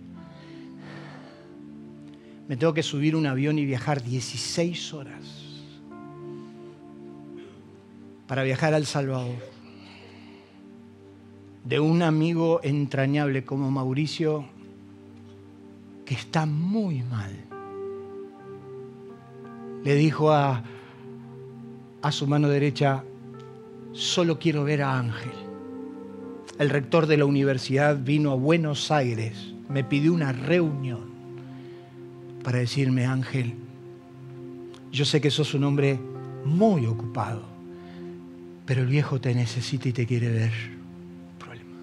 S2: Me tengo que subir un avión y viajar 16 horas para viajar al Salvador. De un amigo entrañable como Mauricio que está muy mal. Le dijo a, a su mano derecha, solo quiero ver a Ángel. El rector de la universidad vino a Buenos Aires, me pidió una reunión para decirme, Ángel, yo sé que sos un hombre muy ocupado, pero el viejo te necesita y te quiere ver. Problema.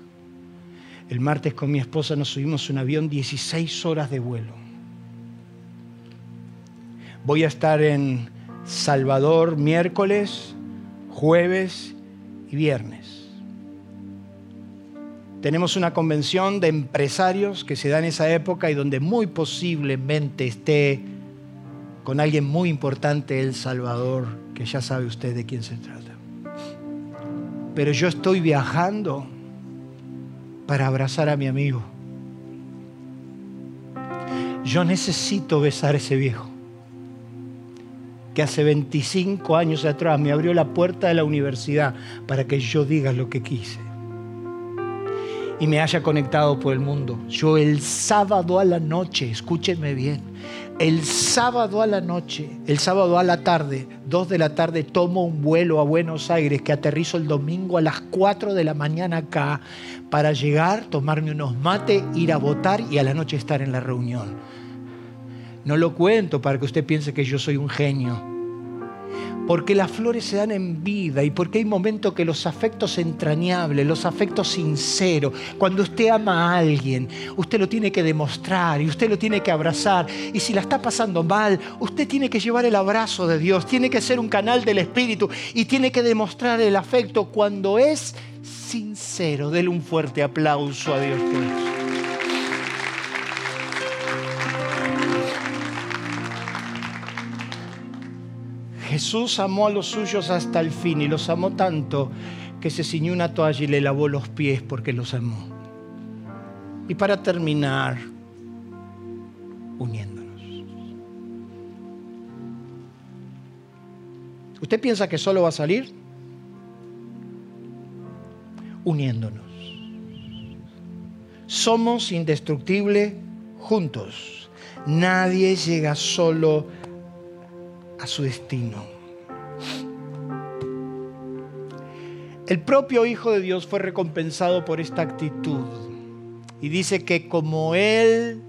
S2: El martes con mi esposa nos subimos un avión 16 horas de vuelo. Voy a estar en Salvador miércoles, jueves y viernes. Tenemos una convención de empresarios que se da en esa época y donde muy posiblemente esté con alguien muy importante El Salvador, que ya sabe usted de quién se trata. Pero yo estoy viajando para abrazar a mi amigo. Yo necesito besar a ese viejo que hace 25 años atrás me abrió la puerta de la universidad para que yo diga lo que quise y me haya conectado por el mundo. Yo el sábado a la noche, escúchenme bien, el sábado a la noche, el sábado a la tarde, 2 de la tarde, tomo un vuelo a Buenos Aires que aterrizo el domingo a las 4 de la mañana acá para llegar, tomarme unos mates, ir a votar y a la noche estar en la reunión. No lo cuento para que usted piense que yo soy un genio. Porque las flores se dan en vida y porque hay momentos que los afectos entrañables, los afectos sinceros, cuando usted ama a alguien, usted lo tiene que demostrar y usted lo tiene que abrazar. Y si la está pasando mal, usted tiene que llevar el abrazo de Dios, tiene que ser un canal del Espíritu y tiene que demostrar el afecto cuando es sincero. Dele un fuerte aplauso a Dios. Jesús amó a los suyos hasta el fin y los amó tanto que se ciñó una toalla y le lavó los pies porque los amó. Y para terminar, uniéndonos. ¿Usted piensa que solo va a salir? Uniéndonos. Somos indestructibles juntos. Nadie llega solo a su destino. El propio Hijo de Dios fue recompensado por esta actitud. Y dice que como Él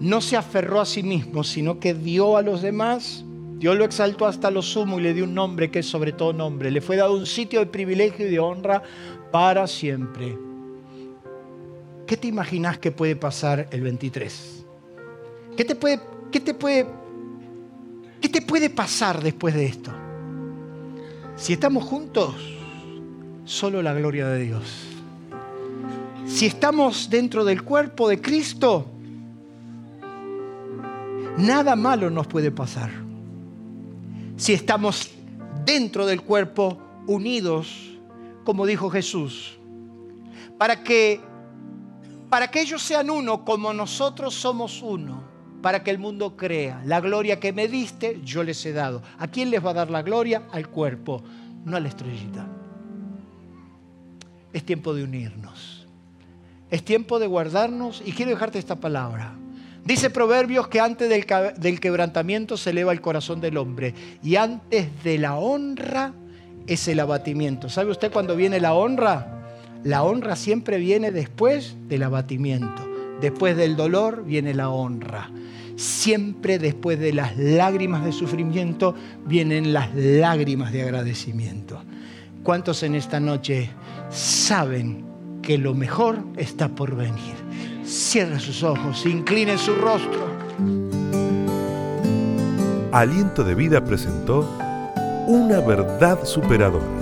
S2: no se aferró a sí mismo, sino que dio a los demás, Dios lo exaltó hasta lo sumo y le dio un nombre que es sobre todo nombre. Le fue dado un sitio de privilegio y de honra para siempre. ¿Qué te imaginas que puede pasar el 23? ¿Qué te puede, qué te puede, qué te puede pasar después de esto? Si estamos juntos, solo la gloria de Dios. Si estamos dentro del cuerpo de Cristo, nada malo nos puede pasar. Si estamos dentro del cuerpo unidos, como dijo Jesús, para que para que ellos sean uno como nosotros somos uno, para que el mundo crea, la gloria que me diste, yo les he dado. ¿A quién les va a dar la gloria? Al cuerpo, no a la estrellita. Es tiempo de unirnos. Es tiempo de guardarnos y quiero dejarte esta palabra. Dice Proverbios que antes del, del, quebrantamiento se eleva el corazón del hombre y antes de la honra es el abatimiento. ¿Sabe usted cuando viene la honra? La honra siempre viene después del abatimiento. Después del dolor viene la honra. Siempre después de las lágrimas de sufrimiento vienen las lágrimas de agradecimiento. ¿Cuántos en esta noche saben que lo mejor está por venir? Cierra sus ojos, incline su rostro.
S1: Aliento de Vida presentó una verdad superadora.